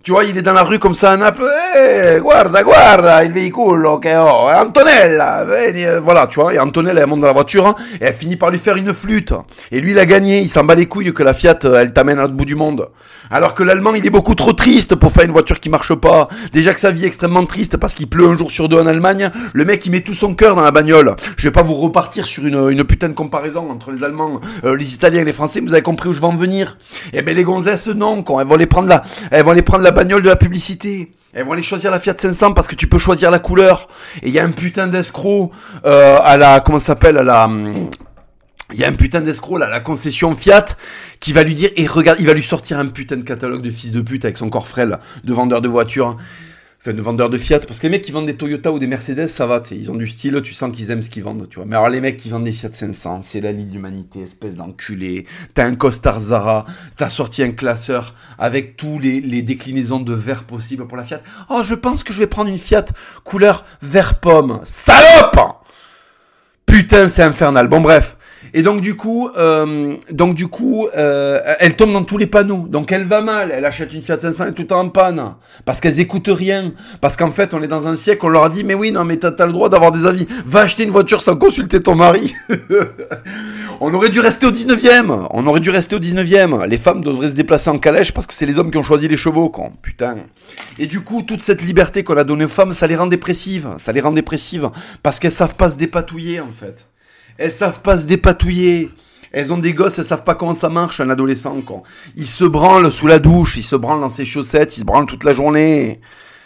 Tu vois, il est dans la rue comme ça, un peu, eh, guarda, guarda, il véhicule che ho, Antonella, euh, voilà, tu vois, et Antonella, elle monte dans la voiture, hein, et elle finit par lui faire une flûte. Et lui, il a gagné, il s'en bat les couilles que la Fiat, elle t'amène à bout du monde. Alors que l'Allemand, il est beaucoup trop triste pour faire une voiture qui marche pas. Déjà que sa vie est extrêmement triste parce qu'il pleut un jour sur deux en Allemagne, le mec, il met tout son cœur dans la bagnole. Je vais pas vous repartir sur une, une putain de comparaison entre les Allemands, euh, les Italiens et les Français, vous avez compris où je vais en venir? Eh ben, les gonzesses, non, quand elles vont les prendre là, elles vont les prendre la bagnole de la publicité. Elles vont aller choisir la Fiat 500 parce que tu peux choisir la couleur. Et il y a un putain d'escroc euh, à la comment ça s'appelle à la il y a un putain d'escroc là, la concession Fiat, qui va lui dire et regarde, il va lui sortir un putain de catalogue de fils de pute avec son corps frêle de vendeur de voitures. Enfin, de vendeurs de Fiat, parce que les mecs qui vendent des Toyota ou des Mercedes, ça va, ils ont du style, tu sens qu'ils aiment ce qu'ils vendent, tu vois. Mais alors les mecs qui vendent des Fiat 500, c'est la ligne d'humanité, espèce d'enculé. T'as un costard Zara, t'as sorti un classeur avec tous les, déclinaisons de verre possibles pour la Fiat. Oh, je pense que je vais prendre une Fiat couleur vert pomme. Salope Putain, c'est infernal. Bon bref. Et donc du coup, euh, donc du coup, euh, elle tombe dans tous les panneaux. Donc elle va mal. Elle achète une Fiat 500 et tout en panne parce qu'elles écoutent rien. Parce qu'en fait, on est dans un siècle. On leur a dit, mais oui, non, mais t'as as le droit d'avoir des avis. Va acheter une voiture sans consulter ton mari. <laughs> on aurait dû rester au 19e. On aurait dû rester au 19e. Les femmes devraient se déplacer en calèche parce que c'est les hommes qui ont choisi les chevaux, quoi. Putain. Et du coup, toute cette liberté qu'on a donnée aux femmes, ça les rend dépressives. Ça les rend dépressives parce qu'elles savent pas se dépatouiller, en fait. Elles savent pas se dépatouiller. Elles ont des gosses, elles savent pas comment ça marche, un adolescent, quand. Il se branle sous la douche, il se branle dans ses chaussettes, il se branle toute la journée.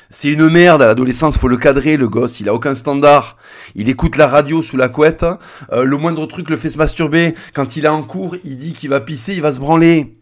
C'est une merde, à l'adolescence, faut le cadrer, le gosse, il a aucun standard. Il écoute la radio sous la couette, euh, le moindre truc le fait se masturber. Quand il est en cours, il dit qu'il va pisser, il va se branler.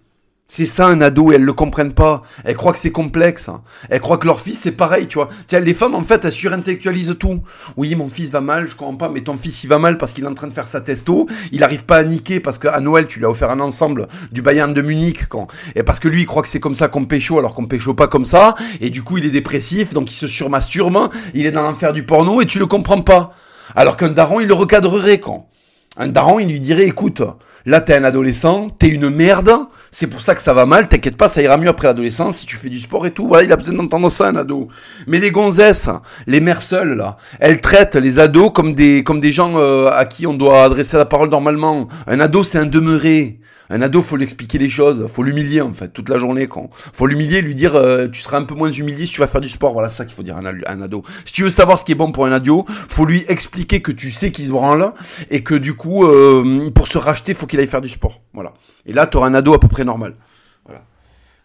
C'est ça un ado et elles le comprennent pas. Elles croient que c'est complexe. Elles croient que leur fils c'est pareil, tu vois. Tiens, les femmes en fait elles surintellectualisent tout. Oui, mon fils va mal, je comprends pas, mais ton fils il va mal parce qu'il est en train de faire sa testo. Il arrive pas à niquer parce qu'à Noël tu lui as offert un ensemble du Bayern de Munich quand et parce que lui il croit que c'est comme ça qu'on pécho alors qu'on pécho pas comme ça et du coup il est dépressif donc il se surmasturbe, il est dans l'enfer du porno et tu le comprends pas. Alors qu'un daron il le recadrerait quand. Un daron il lui dirait écoute, là t'es un adolescent, t'es une merde c'est pour ça que ça va mal, t'inquiète pas, ça ira mieux après l'adolescence si tu fais du sport et tout. Voilà, il a besoin d'entendre ça, un ado. Mais les gonzesses, les mères seules, là, elles traitent les ados comme des, comme des gens euh, à qui on doit adresser la parole normalement. Un ado, c'est un demeuré. Un ado, faut lui expliquer les choses, faut l'humilier en fait toute la journée. Quand faut l'humilier, lui dire euh, tu seras un peu moins humilié si tu vas faire du sport. Voilà ça qu'il faut dire à un, ado. Si tu veux savoir ce qui est bon pour un ado, faut lui expliquer que tu sais qu'il se branle et que du coup, euh, pour se racheter, faut qu'il aille faire du sport. Voilà. Et là, tu auras un ado à peu près normal.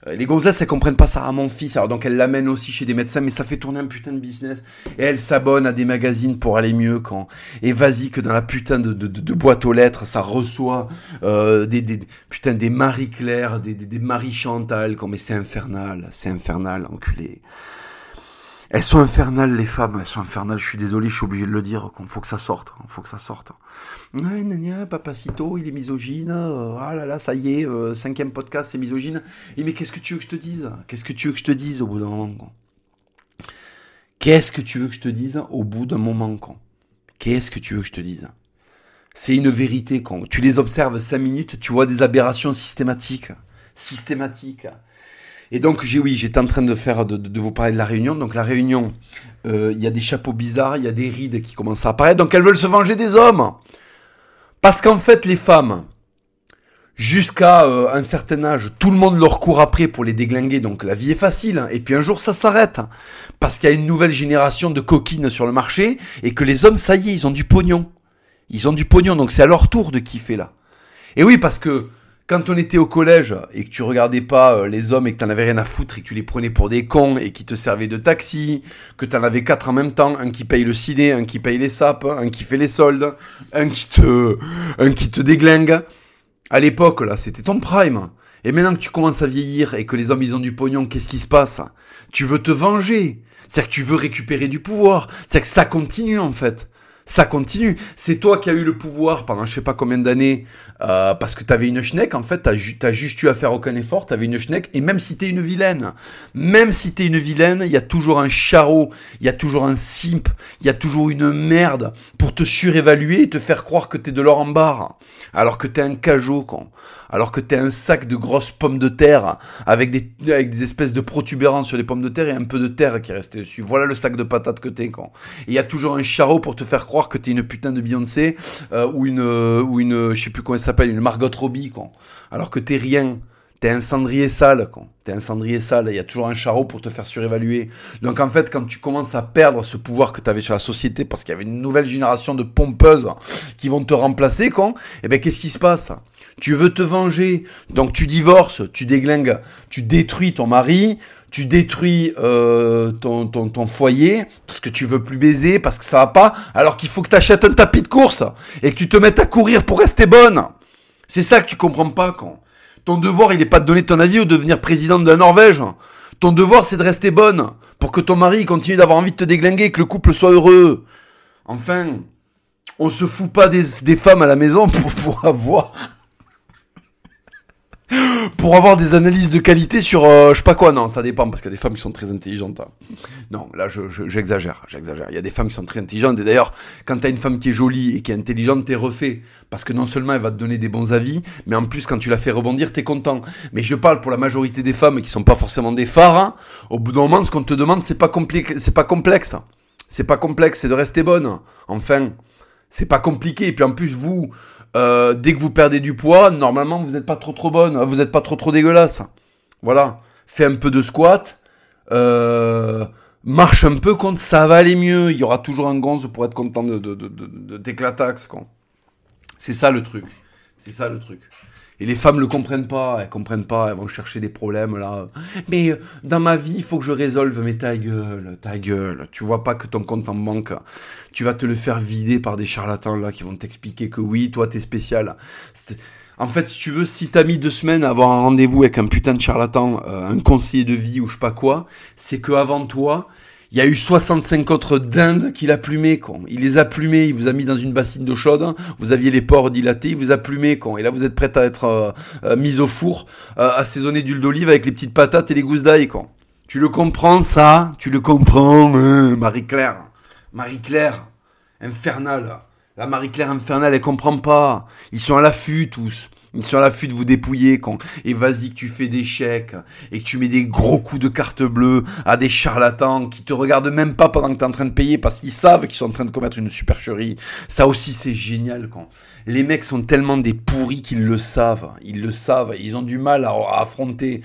Euh, les gonzesses, elles comprennent pas ça à mon fils, alors donc elles l'amènent aussi chez des médecins, mais ça fait tourner un putain de business. Et elles s'abonnent à des magazines pour aller mieux quand. Et vas-y que dans la putain de, de, boîte aux lettres, ça reçoit euh, des, des putain des Marie Claire, des, des Marie Chantal, quand mais c'est infernal, c'est infernal, enculé. Elles sont infernales, les femmes, elles sont infernales, je suis désolé, je suis obligé de le dire, qu'il faut que ça sorte, faut que ça sorte. Ouais, nania, papacito, il est misogyne, euh, ah là là, ça y est, euh, cinquième podcast, c'est misogyne. Et mais qu'est-ce que tu veux que je te dise? Qu'est-ce que tu veux que je te dise au bout d'un moment Qu'est-ce que tu veux que je te dise au bout d'un moment Qu'est-ce que tu veux que je te dise? C'est une vérité, quand tu les observes cinq minutes, tu vois des aberrations systématiques. Systématiques. Et donc, j'ai oui, j'étais en train de faire de, vous parler de la Réunion. Donc, la Réunion, euh, il y a des chapeaux bizarres, il y a des rides qui commencent à apparaître. Donc, elles veulent se venger des hommes. Parce qu'en fait, les femmes, jusqu'à euh, un certain âge, tout le monde leur court après pour les déglinguer. Donc, la vie est facile. Et puis, un jour, ça s'arrête. Parce qu'il y a une nouvelle génération de coquines sur le marché et que les hommes, ça y est, ils ont du pognon. Ils ont du pognon. Donc, c'est à leur tour de kiffer là. Et oui, parce que quand on était au collège et que tu regardais pas euh, les hommes et que t'en avais rien à foutre et que tu les prenais pour des cons et qui te servaient de taxi, que t'en avais quatre en même temps, un qui paye le ciné, un qui paye les sapes, un qui fait les soldes, un qui te, un qui te déglingue. À l'époque, là, c'était ton prime. Et maintenant que tu commences à vieillir et que les hommes ils ont du pognon, qu'est-ce qui se passe? Tu veux te venger. C'est-à-dire que tu veux récupérer du pouvoir. C'est-à-dire que ça continue en fait ça continue. C'est toi qui as eu le pouvoir pendant je sais pas combien d'années euh, parce que t'avais une schneck. En fait, t'as, as juste eu à faire aucun effort. T'avais une schneck. Et même si t'es une vilaine, même si t'es une vilaine, il y a toujours un charreau, il y a toujours un simp, il y a toujours une merde pour te surévaluer et te faire croire que t'es de l'or en barre. Alors que t'es un cajot, con. Alors que t'es un sac de grosses pommes de terre avec des, avec des espèces de protubérances sur les pommes de terre et un peu de terre qui est resté dessus. Voilà le sac de patates que t'es, con. Et il y a toujours un charreau pour te faire croire que t'es une putain de Beyoncé euh, ou une euh, ou une je sais plus comment elle s'appelle une Margot Robbie quoi. Alors que t'es rien. T'es un cendrier sale, quoi. T'es un cendrier sale. Il y a toujours un charreau pour te faire surévaluer. Donc en fait, quand tu commences à perdre ce pouvoir que t'avais sur la société, parce qu'il y avait une nouvelle génération de pompeuses qui vont te remplacer, quoi, eh ben qu'est-ce qui se passe? Tu veux te venger, donc tu divorces, tu déglingues, tu détruis ton mari, tu détruis euh, ton, foyer parce que tu veux plus baiser, parce que ça va pas, alors qu'il faut que tu achètes un tapis de course et que tu te mettes à courir pour rester bonne. C'est ça que tu comprends pas quand. Ton devoir, il n'est pas de donner ton avis ou de devenir présidente de la Norvège. Ton devoir, c'est de rester bonne pour que ton mari continue d'avoir envie de te déglinguer, que le couple soit heureux. Enfin, on se fout pas des, des femmes à la maison <laughs> pour, pour avoir pour avoir des analyses de qualité sur euh, je sais pas quoi. Non, ça dépend parce qu'il y a des femmes qui sont très intelligentes. Hein. Non, là j'exagère, j'exagère. Il y a des femmes qui sont très intelligentes et d'ailleurs, quand t'as une femme qui est jolie et qui est intelligente, t'es refait parce que non seulement elle va te donner des bons avis, mais en plus quand tu la fais rebondir, t'es content. Mais je parle pour la majorité des femmes qui sont pas forcément des phares. Hein. Au bout d'un moment, ce qu'on te demande, c'est pas compliqué, c'est pas complexe. C'est pas complexe, c'est de rester bonne. Enfin, c'est pas compliqué. Et puis en plus, vous, euh, dès que vous perdez du poids, normalement vous n'êtes pas trop trop bonne, vous n'êtes pas trop trop dégueulasse. Voilà, fais un peu de squat, euh, marche un peu quand ça va aller mieux. Il y aura toujours un gonze pour être content de, de, de, de. C'est ça le truc. C'est ça le truc. Et les femmes le comprennent pas, elles comprennent pas, elles vont chercher des problèmes là. Mais euh, dans ma vie, il faut que je résolve, mais ta gueule, ta gueule. Tu vois pas que ton compte en banque, tu vas te le faire vider par des charlatans là qui vont t'expliquer que oui, toi t'es spécial. En fait, si tu veux, si t'as mis deux semaines à avoir un rendez-vous avec un putain de charlatan, euh, un conseiller de vie ou je sais pas quoi, c'est que avant toi, il y a eu 65 autres dindes qu'il a plumé, con. Il les a plumés, il vous a mis dans une bassine d'eau chaude, vous aviez les pores dilatés, il vous a plumé, con. Et là, vous êtes prête à être euh, euh, mise au four, euh, assaisonné d'huile d'olive avec les petites patates et les gousses d'ail, con. Tu le comprends, ça? Tu le comprends, hein, Marie-Claire? Marie-Claire, infernale. La Marie-Claire infernale, elle comprend pas. Ils sont à l'affût, tous. Ils sont à l'affût de vous dépouiller quand, et vas-y que tu fais des chèques, et que tu mets des gros coups de carte bleue à des charlatans qui te regardent même pas pendant que tu es en train de payer parce qu'ils savent qu'ils sont en train de commettre une supercherie. Ça aussi, c'est génial quand les mecs sont tellement des pourris qu'ils le savent. Ils le savent. Ils ont du mal à, affronter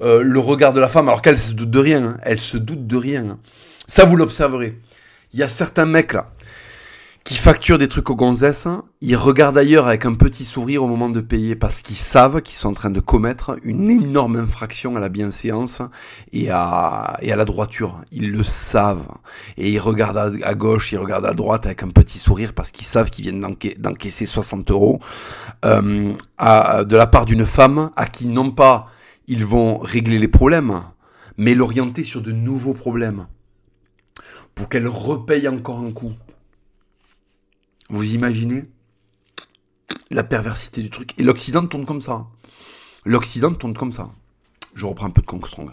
euh, le regard de la femme alors qu'elle se doute de rien. Hein. Elle se doute de rien. Ça, vous l'observerez. Il y a certains mecs là qui facturent des trucs aux gonzesses, ils regardent ailleurs avec un petit sourire au moment de payer parce qu'ils savent qu'ils sont en train de commettre une énorme infraction à la bienséance et à, la droiture. Ils le savent. Et ils regardent à, gauche, ils regardent à droite avec un petit sourire parce qu'ils savent qu'ils viennent d'encaisser 60 euros euh, de la part d'une femme à qui non pas ils vont régler les problèmes, mais l'orienter sur de nouveaux problèmes pour qu'elle repaye encore un coup. Vous imaginez la perversité du truc. Et l'Occident tourne comme ça. L'Occident tourne comme ça. Je reprends un peu de Kongstrong.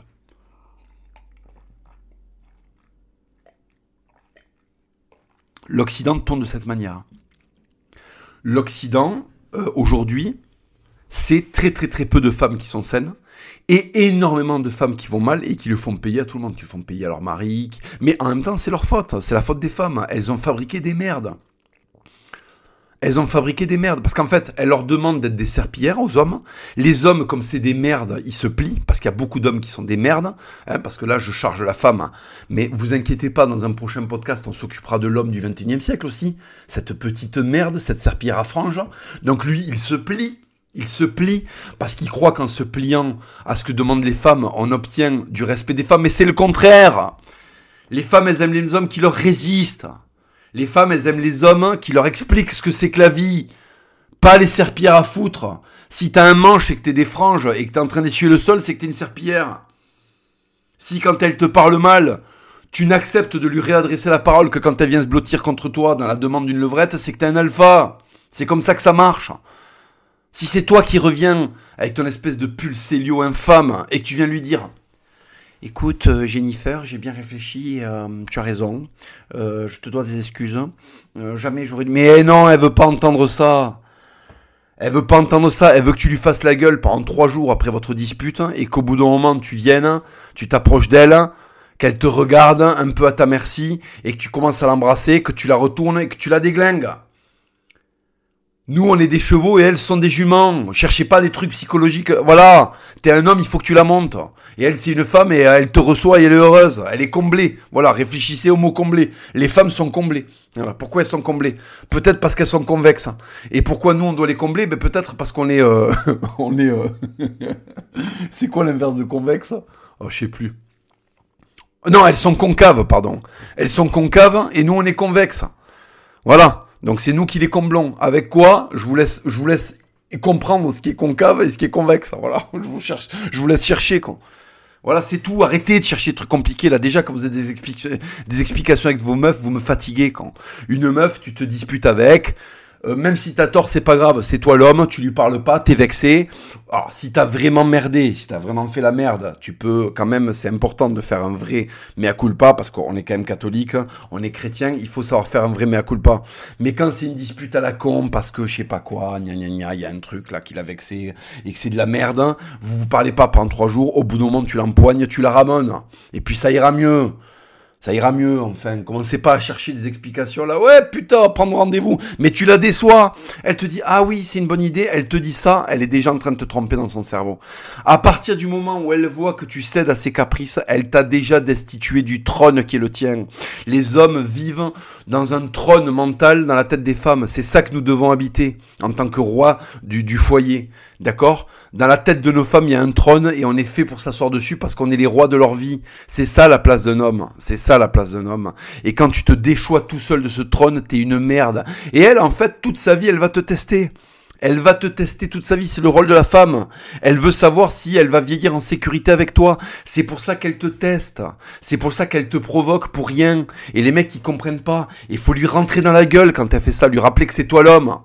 L'Occident tourne de cette manière. L'Occident, euh, aujourd'hui, c'est très très très peu de femmes qui sont saines et énormément de femmes qui vont mal et qui le font payer à tout le monde, qui le font payer à leur mari. Mais en même temps, c'est leur faute. C'est la faute des femmes. Elles ont fabriqué des merdes elles ont fabriqué des merdes. Parce qu'en fait, elles leur demandent d'être des serpillères aux hommes. Les hommes, comme c'est des merdes, ils se plient, parce qu'il y a beaucoup d'hommes qui sont des merdes. Hein, parce que là, je charge la femme. Mais vous inquiétez pas, dans un prochain podcast, on s'occupera de l'homme du 21e siècle aussi. Cette petite merde, cette serpillière à franges. Donc lui, il se plie. Il se plie parce qu'il croit qu'en se pliant à ce que demandent les femmes, on obtient du respect des femmes. Mais c'est le contraire. Les femmes, elles aiment les hommes qui leur résistent. Les femmes, elles aiment les hommes qui leur expliquent ce que c'est que la vie. Pas les serpillères à foutre. Si t'as un manche et que t'es des franges et que t'es en train d'essuyer le sol, c'est que t'es une serpillière. Si quand elle te parle mal, tu n'acceptes de lui réadresser la parole que quand elle vient se blottir contre toi dans la demande d'une levrette, c'est que t'es un alpha. C'est comme ça que ça marche. Si c'est toi qui reviens avec ton espèce de pulsélio infâme et que tu viens lui dire Écoute, euh, Jennifer, j'ai bien réfléchi, euh, tu as raison, euh, je te dois des excuses. jamais j'aurais dit. Mais non, elle veut pas entendre ça. Elle veut pas entendre ça, elle veut que tu lui fasses la gueule pendant trois jours après votre dispute et qu'au bout d'un moment tu viennes, tu t'approches d'elle, qu'elle te regarde un peu à ta merci et que tu commences à l'embrasser, que tu la retournes et que tu la déglingues. Nous, on est des chevaux et elles sont des juments. Cherchez pas des trucs psychologiques. Voilà. T'es un homme, il faut que tu la montes. Et elle, c'est une femme et elle te reçoit et elle est heureuse. Elle est comblée. Voilà. Réfléchissez au mot comblé. Les femmes sont comblées. Voilà. Pourquoi elles sont comblées? Peut-être parce qu'elles sont convexes. Et pourquoi nous, on doit les combler? Ben, peut-être parce qu'on est, euh, <laughs> on est, euh, <laughs> c'est quoi l'inverse de convexe? Oh, je sais plus. Non, elles sont concaves, pardon. Elles sont concaves et nous, on est convexes. Voilà. Donc c'est nous qui les comblons. Avec quoi? Je vous laisse, je vous laisse comprendre ce qui est concave et ce qui est convexe. Voilà, <laughs> je vous cherche, je vous laisse chercher quoi. Voilà, c'est tout. Arrêtez de chercher des trucs compliqués là. Déjà quand vous avez des, des explications avec vos meufs, vous me fatiguez quand une meuf, tu te disputes avec, euh, même si t'as tort, c'est pas grave, c'est toi l'homme, tu lui parles pas, t'es vexé. Alors, si t'as vraiment merdé, si t'as vraiment fait la merde, tu peux quand même, c'est important de faire un vrai mea culpa, parce qu'on est quand même catholique, on est chrétien, il faut savoir faire un vrai mea culpa. Mais quand c'est une dispute à la con, parce que je sais pas quoi, gna gna gna, il y a un truc là qui l'a vexé, et que c'est de la merde, vous vous parlez pas pendant trois jours, au bout d'un moment tu l'empoignes, tu la ramènes, et puis ça ira mieux ça ira mieux, enfin. Commencez pas à chercher des explications là. Ouais, putain, prendre rendez-vous. Mais tu la déçois. Elle te dit, ah oui, c'est une bonne idée. Elle te dit ça. Elle est déjà en train de te tromper dans son cerveau. À partir du moment où elle voit que tu cèdes à ses caprices, elle t'a déjà destitué du trône qui est le tien. Les hommes vivent dans un trône mental dans la tête des femmes. C'est ça que nous devons habiter en tant que roi du, du foyer. D'accord? Dans la tête de nos femmes, il y a un trône et on est fait pour s'asseoir dessus parce qu'on est les rois de leur vie. C'est ça la place d'un homme. C'est ça la place d'un homme. Et quand tu te déchois tout seul de ce trône, t'es une merde. Et elle, en fait, toute sa vie, elle va te tester. Elle va te tester toute sa vie, c'est le rôle de la femme. Elle veut savoir si elle va vieillir en sécurité avec toi. C'est pour ça qu'elle te teste. C'est pour ça qu'elle te provoque pour rien. Et les mecs, ils comprennent pas. Il faut lui rentrer dans la gueule quand elle fait ça, lui rappeler que c'est toi l'homme.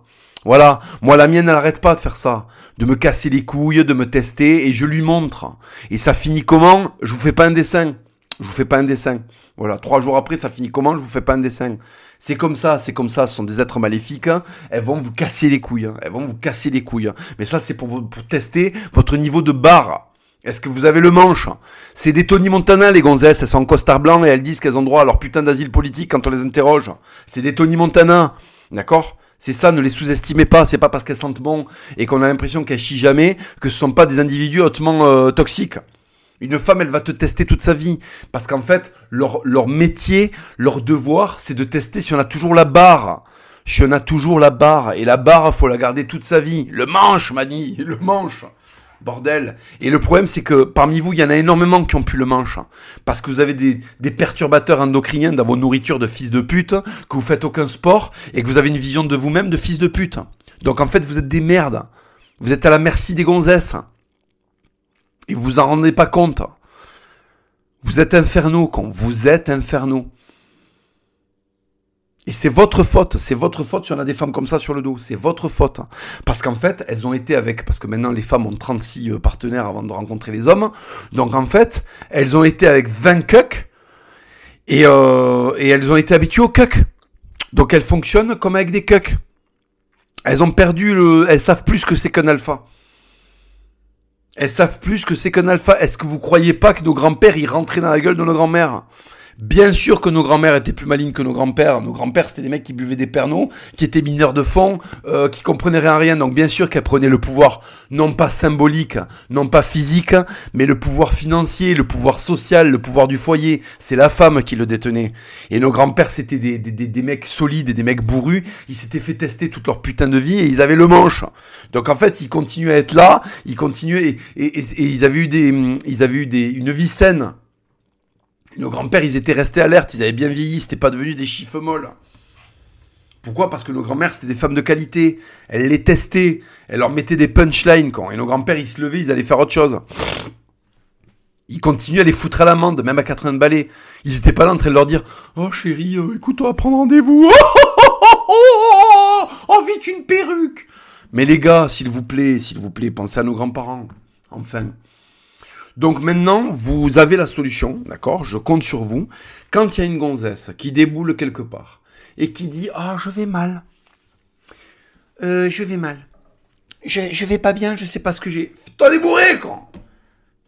Voilà, moi la mienne elle arrête pas de faire ça, de me casser les couilles, de me tester et je lui montre. Et ça finit comment? Je vous fais pas un dessin. Je vous fais pas un dessin. Voilà, trois jours après ça finit comment? Je vous fais pas un dessin. C'est comme ça, c'est comme ça, ce sont des êtres maléfiques, hein. elles vont vous casser les couilles, hein. elles vont vous casser les couilles. Hein. Mais ça c'est pour, pour tester votre niveau de barre. Est-ce que vous avez le manche? C'est des Tony Montana, les gonzesses. Elles sont en costard blanc et elles disent qu'elles ont droit à leur putain d'asile politique quand on les interroge. C'est des Tony Montana. D'accord? C'est ça, ne les sous-estimez pas. C'est pas parce qu'elles sentent bon et qu'on a l'impression qu'elles chient jamais que ce sont pas des individus hautement euh, toxiques. Une femme, elle va te tester toute sa vie. Parce qu'en fait, leur, leur métier, leur devoir, c'est de tester si on a toujours la barre. Si on a toujours la barre. Et la barre, faut la garder toute sa vie. Le manche, Mani, le manche. Bordel. Et le problème, c'est que parmi vous, il y en a énormément qui ont pu le manche. Parce que vous avez des, des, perturbateurs endocriniens dans vos nourritures de fils de pute, que vous faites aucun sport, et que vous avez une vision de vous-même de fils de pute. Donc en fait, vous êtes des merdes. Vous êtes à la merci des gonzesses. Et vous en rendez pas compte. Vous êtes infernaux, quand vous êtes infernaux. Et c'est votre faute, c'est votre faute si on a des femmes comme ça sur le dos, c'est votre faute. Parce qu'en fait, elles ont été avec, parce que maintenant les femmes ont 36 euh, partenaires avant de rencontrer les hommes, donc en fait, elles ont été avec 20 cucks, et, euh, et elles ont été habituées aux cucks. Donc elles fonctionnent comme avec des cucks. Elles ont perdu le, elles savent plus que c'est qu'un alpha. Elles savent plus que c'est qu'un alpha. Est-ce que vous croyez pas que nos grands-pères, ils rentraient dans la gueule de nos grands-mères? Bien sûr que nos grands-mères étaient plus malignes que nos grands-pères. Nos grands-pères, c'était des mecs qui buvaient des pernots, qui étaient mineurs de fond, euh, qui comprenaient rien à rien. Donc bien sûr qu'elles prenaient le pouvoir, non pas symbolique, non pas physique, mais le pouvoir financier, le pouvoir social, le pouvoir du foyer. C'est la femme qui le détenait. Et nos grands-pères, c'était des, des, des, mecs solides et des mecs bourrus. Ils s'étaient fait tester toute leur putain de vie et ils avaient le manche. Donc en fait, ils continuaient à être là, ils continuaient et, et, et ils avaient eu des, ils avaient eu des, une vie saine. Nos grands-pères, ils étaient restés alertes, ils avaient bien vieilli, c'était pas devenu des chiffres molles. Pourquoi? Parce que nos grands-mères, c'était des femmes de qualité. Elles les testaient. Elles leur mettaient des punchlines, quand. Et nos grands-pères, ils se levaient, ils allaient faire autre chose. Ils continuaient à les foutre à l'amende, même à 80 balais. Ils étaient pas là en train de leur dire Oh chérie, euh, écoute, on va prendre rendez-vous. Oh, oh, oh, oh, vite une perruque. Mais les gars, s'il vous plaît, s'il vous plaît, pensez à nos grands-parents. Enfin. Donc maintenant, vous avez la solution, d'accord? Je compte sur vous. Quand il y a une gonzesse qui déboule quelque part et qui dit Ah, je vais mal. Euh, je vais mal. Je, vais pas bien, je sais pas ce que j'ai. Fais-toi débourrer, quand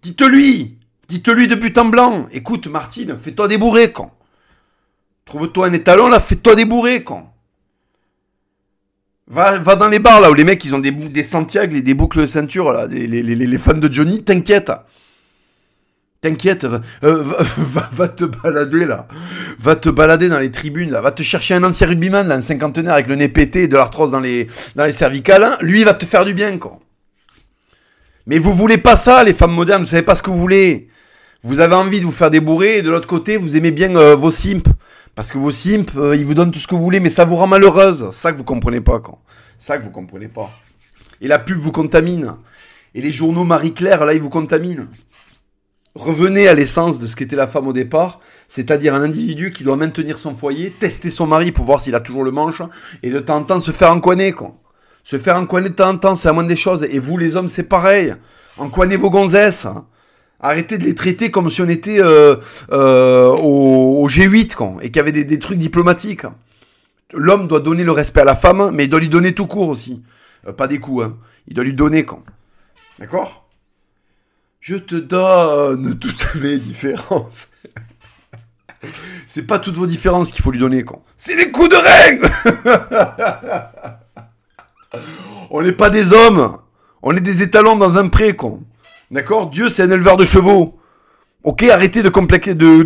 Dites-lui Dites-lui de but en blanc. Écoute, Martine, fais-toi débourrer, quand Trouve-toi un étalon, là, fais-toi débourrer, quand Va, va dans les bars, là, où les mecs, ils ont des, des et des boucles de ceinture, là, les, les fans de Johnny, t'inquiète. T'inquiète, va, euh, <laughs> va, te balader là. Va te balader dans les tribunes là. Va te chercher un ancien rugbyman là, un cinquantenaire avec le nez pété et de l'arthrose dans les, dans les cervicales. Hein. Lui, il va te faire du bien, quoi. Mais vous voulez pas ça, les femmes modernes. Vous savez pas ce que vous voulez. Vous avez envie de vous faire débourrer et de l'autre côté, vous aimez bien euh, vos simps. Parce que vos simps, euh, ils vous donnent tout ce que vous voulez, mais ça vous rend malheureuse. Ça que vous comprenez pas, quoi. Ça que vous comprenez pas. Et la pub vous contamine. Et les journaux Marie-Claire, là, ils vous contaminent. Revenez à l'essence de ce qu'était la femme au départ, c'est-à-dire un individu qui doit maintenir son foyer, tester son mari pour voir s'il a toujours le manche, et de temps en temps se faire encoiner, quoi. Se faire encoiner de temps en temps, c'est la moindre des choses. Et vous, les hommes, c'est pareil. Encoinez vos gonzesses. Arrêtez de les traiter comme si on était euh, euh, au, G8, quoi, et qu'il y avait des, des trucs diplomatiques. L'homme doit donner le respect à la femme, mais il doit lui donner tout court aussi. Euh, pas des coups, hein. Il doit lui donner, quoi. D'accord? Je te donne toutes mes différences. C'est pas toutes vos différences qu'il faut lui donner, quoi. C'est des coups de règle On n'est pas des hommes. On est des étalons dans un pré, con. D'accord? Dieu, c'est un éleveur de chevaux. Ok, arrêtez de,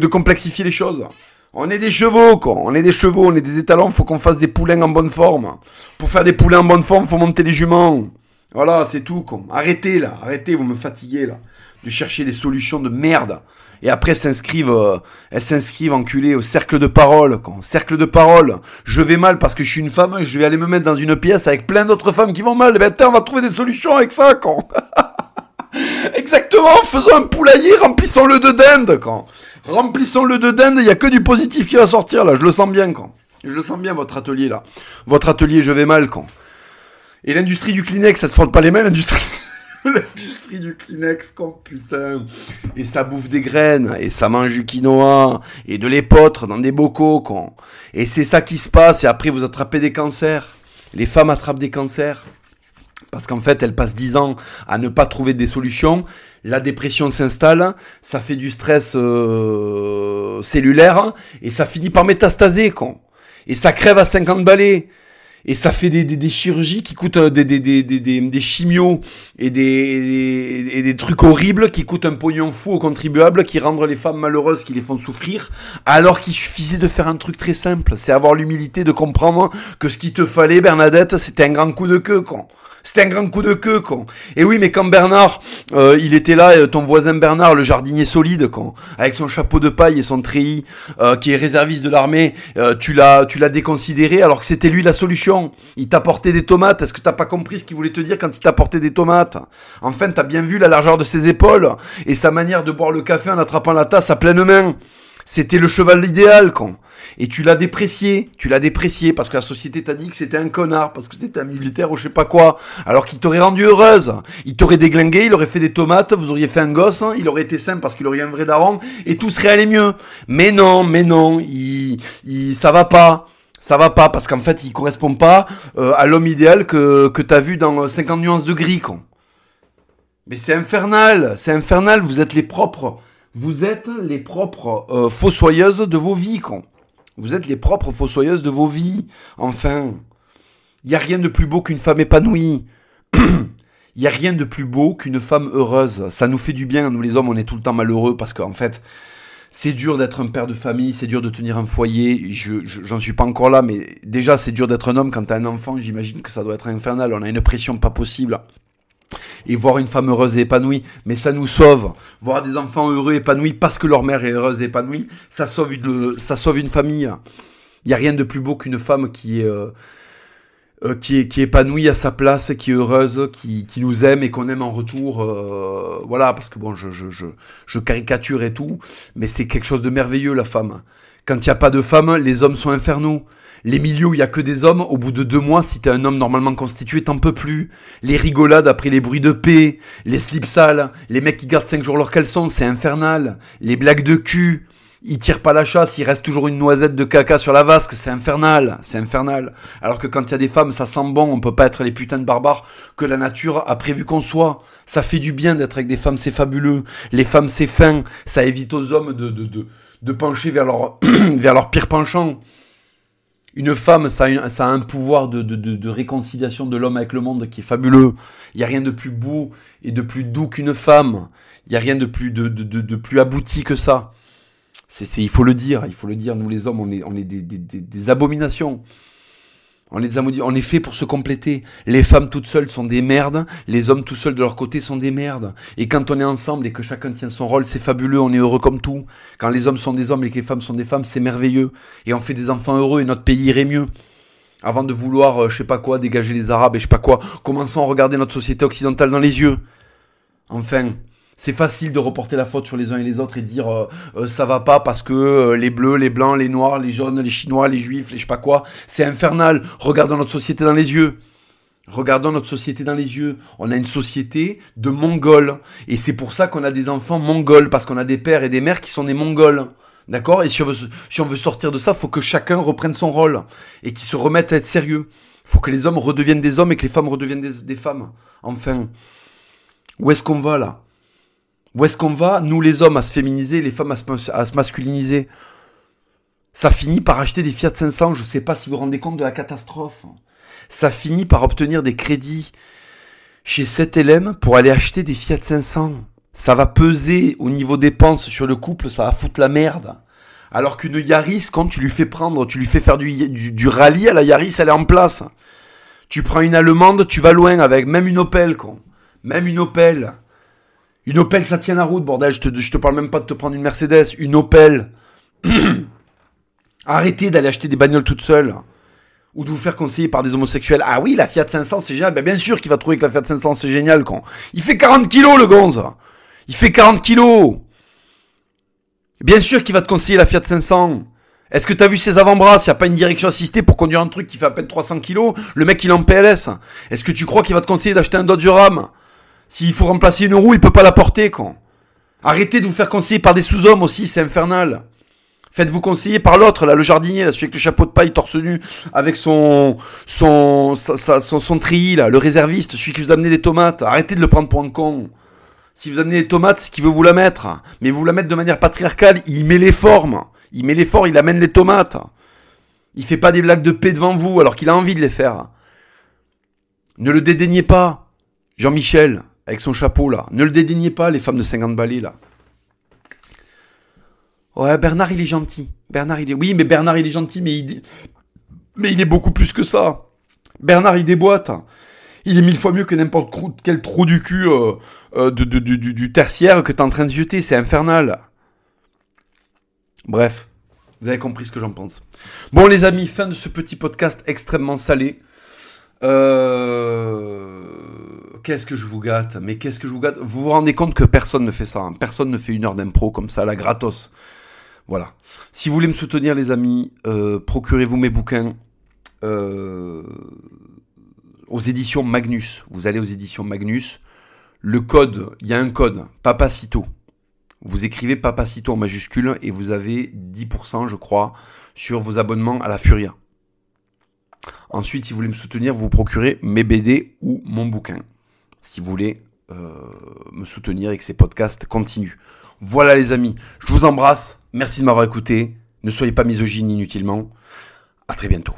complexifier les choses. On est des chevaux, quoi. On est des chevaux, on est des étalons. Faut qu'on fasse des poulains en bonne forme. Pour faire des poulains en bonne forme, faut monter les juments. Voilà, c'est tout, con. Arrêtez, là. Arrêtez, vous me fatiguez, là de chercher des solutions de merde. Et après, elles s'inscrivent, euh, elles s'inscrivent enculées au cercle de parole. Quand cercle de parole, je vais mal parce que je suis une femme, je vais aller me mettre dans une pièce avec plein d'autres femmes qui vont mal. Eh ben, on va trouver des solutions avec ça, quand. <laughs> Exactement, faisons un poulailler, remplissons-le de dinde, quand. Remplissons-le de dinde, il y a que du positif qui va sortir, là, je le sens bien, quand. Je le sens bien, votre atelier, là. Votre atelier, je vais mal, quand. Et l'industrie du Kleenex, ça se frotte pas les mains, l'industrie. <laughs> L'industrie du Kleenex, con, putain. Et ça bouffe des graines, et ça mange du quinoa, et de l'épeautre dans des bocaux, con. Et c'est ça qui se passe, et après vous attrapez des cancers. Les femmes attrapent des cancers. Parce qu'en fait, elles passent 10 ans à ne pas trouver des solutions. La dépression s'installe, ça fait du stress euh, cellulaire, et ça finit par métastaser, con. Et ça crève à 50 balais et ça fait des, des, des chirurgies qui coûtent euh, des, des, des, des, des chimios et des, et des trucs horribles qui coûtent un pognon fou aux contribuables, qui rendent les femmes malheureuses, qui les font souffrir, alors qu'il suffisait de faire un truc très simple, c'est avoir l'humilité de comprendre que ce qu'il te fallait, Bernadette, c'était un grand coup de queue, quoi. C'était un grand coup de queue, con. Et oui, mais quand Bernard, euh, il était là, euh, ton voisin Bernard, le jardinier solide, con, avec son chapeau de paille et son treillis, euh, qui est réserviste de l'armée, tu l'as, tu l'as déconsidéré alors que c'était lui la solution. Il t'apportait des tomates. Est-ce que t'as pas compris ce qu'il voulait te dire quand il t'apportait des tomates? Enfin, t'as bien vu la largeur de ses épaules et sa manière de boire le café en attrapant la tasse à pleine main. C'était le cheval idéal, con. Et tu l'as déprécié, tu l'as déprécié parce que la société t'a dit que c'était un connard, parce que c'était un militaire ou je sais pas quoi. Alors qu'il t'aurait rendu heureuse. Il t'aurait déglingué, il aurait fait des tomates, vous auriez fait un gosse, hein. il aurait été simple parce qu'il aurait un vrai daron, et tout serait allé mieux. Mais non, mais non, il, il, ça va pas. Ça va pas parce qu'en fait, il correspond pas euh, à l'homme idéal que, que t'as vu dans 50 nuances de gris, con. Mais c'est infernal, c'est infernal, vous êtes les propres vous êtes les propres euh, fossoyeuses de vos vies, con. Vous êtes les propres fossoyeuses de vos vies. Enfin, il y a rien de plus beau qu'une femme épanouie. Il <clears throat> y a rien de plus beau qu'une femme heureuse. Ça nous fait du bien. Nous les hommes, on est tout le temps malheureux parce qu'en fait, c'est dur d'être un père de famille, c'est dur de tenir un foyer. Je, j'en suis pas encore là, mais déjà, c'est dur d'être un homme quand t'as un enfant. J'imagine que ça doit être infernal. On a une pression pas possible et voir une femme heureuse et épanouie, mais ça nous sauve. Voir des enfants heureux et épanouis parce que leur mère est heureuse et épanouie, ça sauve une, ça sauve une famille. Il y a rien de plus beau qu'une femme qui est euh, euh, qui est qui épanouie à sa place, qui est heureuse, qui, qui nous aime et qu'on aime en retour. euh, voilà, parce que bon, je, je, je, je caricature et tout, mais c'est quelque chose de merveilleux la femme. Quand il n'y a pas de femme, les hommes sont infernaux. Les milieux où il y a que des hommes, au bout de deux mois, si t'es un homme normalement constitué, t'en peux plus. Les rigolades après les bruits de paix, les slips sales, les mecs qui gardent cinq jours leurs caleçons, c'est infernal. Les blagues de cul, ils tirent pas la chasse, il reste toujours une noisette de caca sur la vasque, c'est infernal, c'est infernal. Alors que quand il y a des femmes, ça sent bon, on peut pas être les putains de barbares que la nature a prévu qu'on soit. Ça fait du bien d'être avec des femmes, c'est fabuleux. Les femmes, c'est fin, ça évite aux hommes de, de, de, de pencher vers leur, <clears throat> vers leur pire penchant. Une femme, ça a, un pouvoir de, réconciliation de l'homme avec le monde qui est fabuleux. Il y a rien de plus beau et de plus doux qu'une femme. Il y a rien de plus de, plus abouti que ça. C'est, c'est, il faut le dire, il faut le dire. Nous les hommes, on est, on est des abominations. On amodi- on est fait pour se compléter. Les femmes toutes seules sont des merdes. Les hommes tout seuls de leur côté sont des merdes. Et quand on est ensemble et que chacun tient son rôle, c'est fabuleux. On est heureux comme tout. Quand les hommes sont des hommes et que les femmes sont des femmes, c'est merveilleux. Et on fait des enfants heureux et notre pays irait mieux. Avant de vouloir, euh, je sais pas quoi, dégager les Arabes et je sais pas quoi, commençons à regarder notre société occidentale dans les yeux. Enfin, c'est facile de reporter la faute sur les uns et les autres et dire euh, euh, ça va pas parce que euh, les bleus, les blancs, les noirs, les jaunes, les chinois, les juifs, les je sais pas quoi, c'est infernal. Regardons notre société dans les yeux. Regardons notre société dans les yeux. On a une société de mongols. Et c'est pour ça qu'on a des enfants mongols, parce qu'on a des pères et des mères qui sont des mongols. D'accord? Et si on, veut, si on veut sortir de ça, faut que chacun reprenne son rôle. Et qu'il se remette à être sérieux. faut que les hommes redeviennent des hommes et que les femmes redeviennent des femmes. Enfin. Où est-ce qu'on va là? Où est-ce qu'on va Nous les hommes à se féminiser, les femmes à se, masculiniser? Ça finit par acheter des Fiat 500, je sais pas si vous vous rendez compte de la catastrophe. Ça finit par obtenir des crédits chez 7LM pour aller acheter des Fiat 500. Ça va peser au niveau dépenses sur le couple, ça va foutre la merde. Alors qu'une Yaris, quand tu lui fais prendre, tu lui fais faire du rallye à la Yaris, elle est en place. Tu prends une Allemande, tu vas loin avec, même une Opel, con. Même une Opel. Une Opel, ça tient la route, bordel. Je te, je te parle même pas de te prendre une Mercedes. Une Opel. <clears throat> Arrêtez d'aller acheter des bagnoles toutes seules. Ou de vous faire conseiller par des homosexuels. Ah oui, la Fiat 500, c'est génial. Ben, bien sûr qu'il va trouver que la Fiat 500, c'est génial, con. Il fait 40 kilos, le gonze. Il fait 40 kilos. Bien sûr qu'il va te conseiller la Fiat 500. Est-ce que t'as vu ses avant-bras? S'il n'y a pas une direction assistée pour conduire un truc qui fait à peine 300 kilos, le mec il est en PLS. Est-ce que tu crois qu'il va te conseiller d'acheter un Dodge Ram? S'il faut remplacer une roue, il peut pas la porter, con. Arrêtez de vous faire conseiller par des sous-hommes aussi, c'est infernal. Faites-vous conseiller par l'autre, là, le jardinier, là, celui avec le chapeau de paille torse nu, avec son, son, sa- sa- son, son treillis, là, le réserviste, celui qui vous amenez des tomates. Arrêtez de le prendre pour un con. Si vous amenez des tomates, c'est qu'il veut vous la mettre. Mais vous la mettre de manière patriarcale, il met les formes. Il met les formes, il amène les tomates. Il fait pas des blagues de paix devant vous, alors qu'il a envie de les faire. Ne le dédaignez pas. Jean-Michel, avec son chapeau, là. Ne le dédaignez pas, les femmes de 50 balais, là. Ouais, Bernard, il est gentil. Bernard, il est... Oui, mais Bernard, il est gentil, mais il... Est beaucoup plus que ça. Bernard, il déboîte. Il est mille fois mieux que n'importe quel trou du cul euh, euh, du- du tertiaire que t'es en train de jeter. C'est infernal. Bref, vous avez compris ce que j'en pense. Bon, les amis, fin de ce petit podcast extrêmement salé. Euh... Qu'est-ce que je vous gâte Mais qu'est-ce que je vous gâte? Vous vous rendez compte que personne ne fait ça. hein. Personne ne fait une heure d'impro comme ça, la gratos. Voilà. Si vous voulez me soutenir, les amis, euh, procurez-vous mes bouquins euh, aux éditions Magnus. Vous allez aux éditions Magnus. Le code, il y a un code, Papacito. Vous écrivez Papacito en majuscule et vous avez 10%, je crois, sur vos abonnements à la Furia. Ensuite, si vous voulez me soutenir, vous vous procurez mes BD ou mon bouquin. Si vous voulez euh, me soutenir et que ces podcasts continuent. Voilà les amis, je vous embrasse. Merci de m'avoir écouté. Ne soyez pas misogynes inutilement. À très bientôt.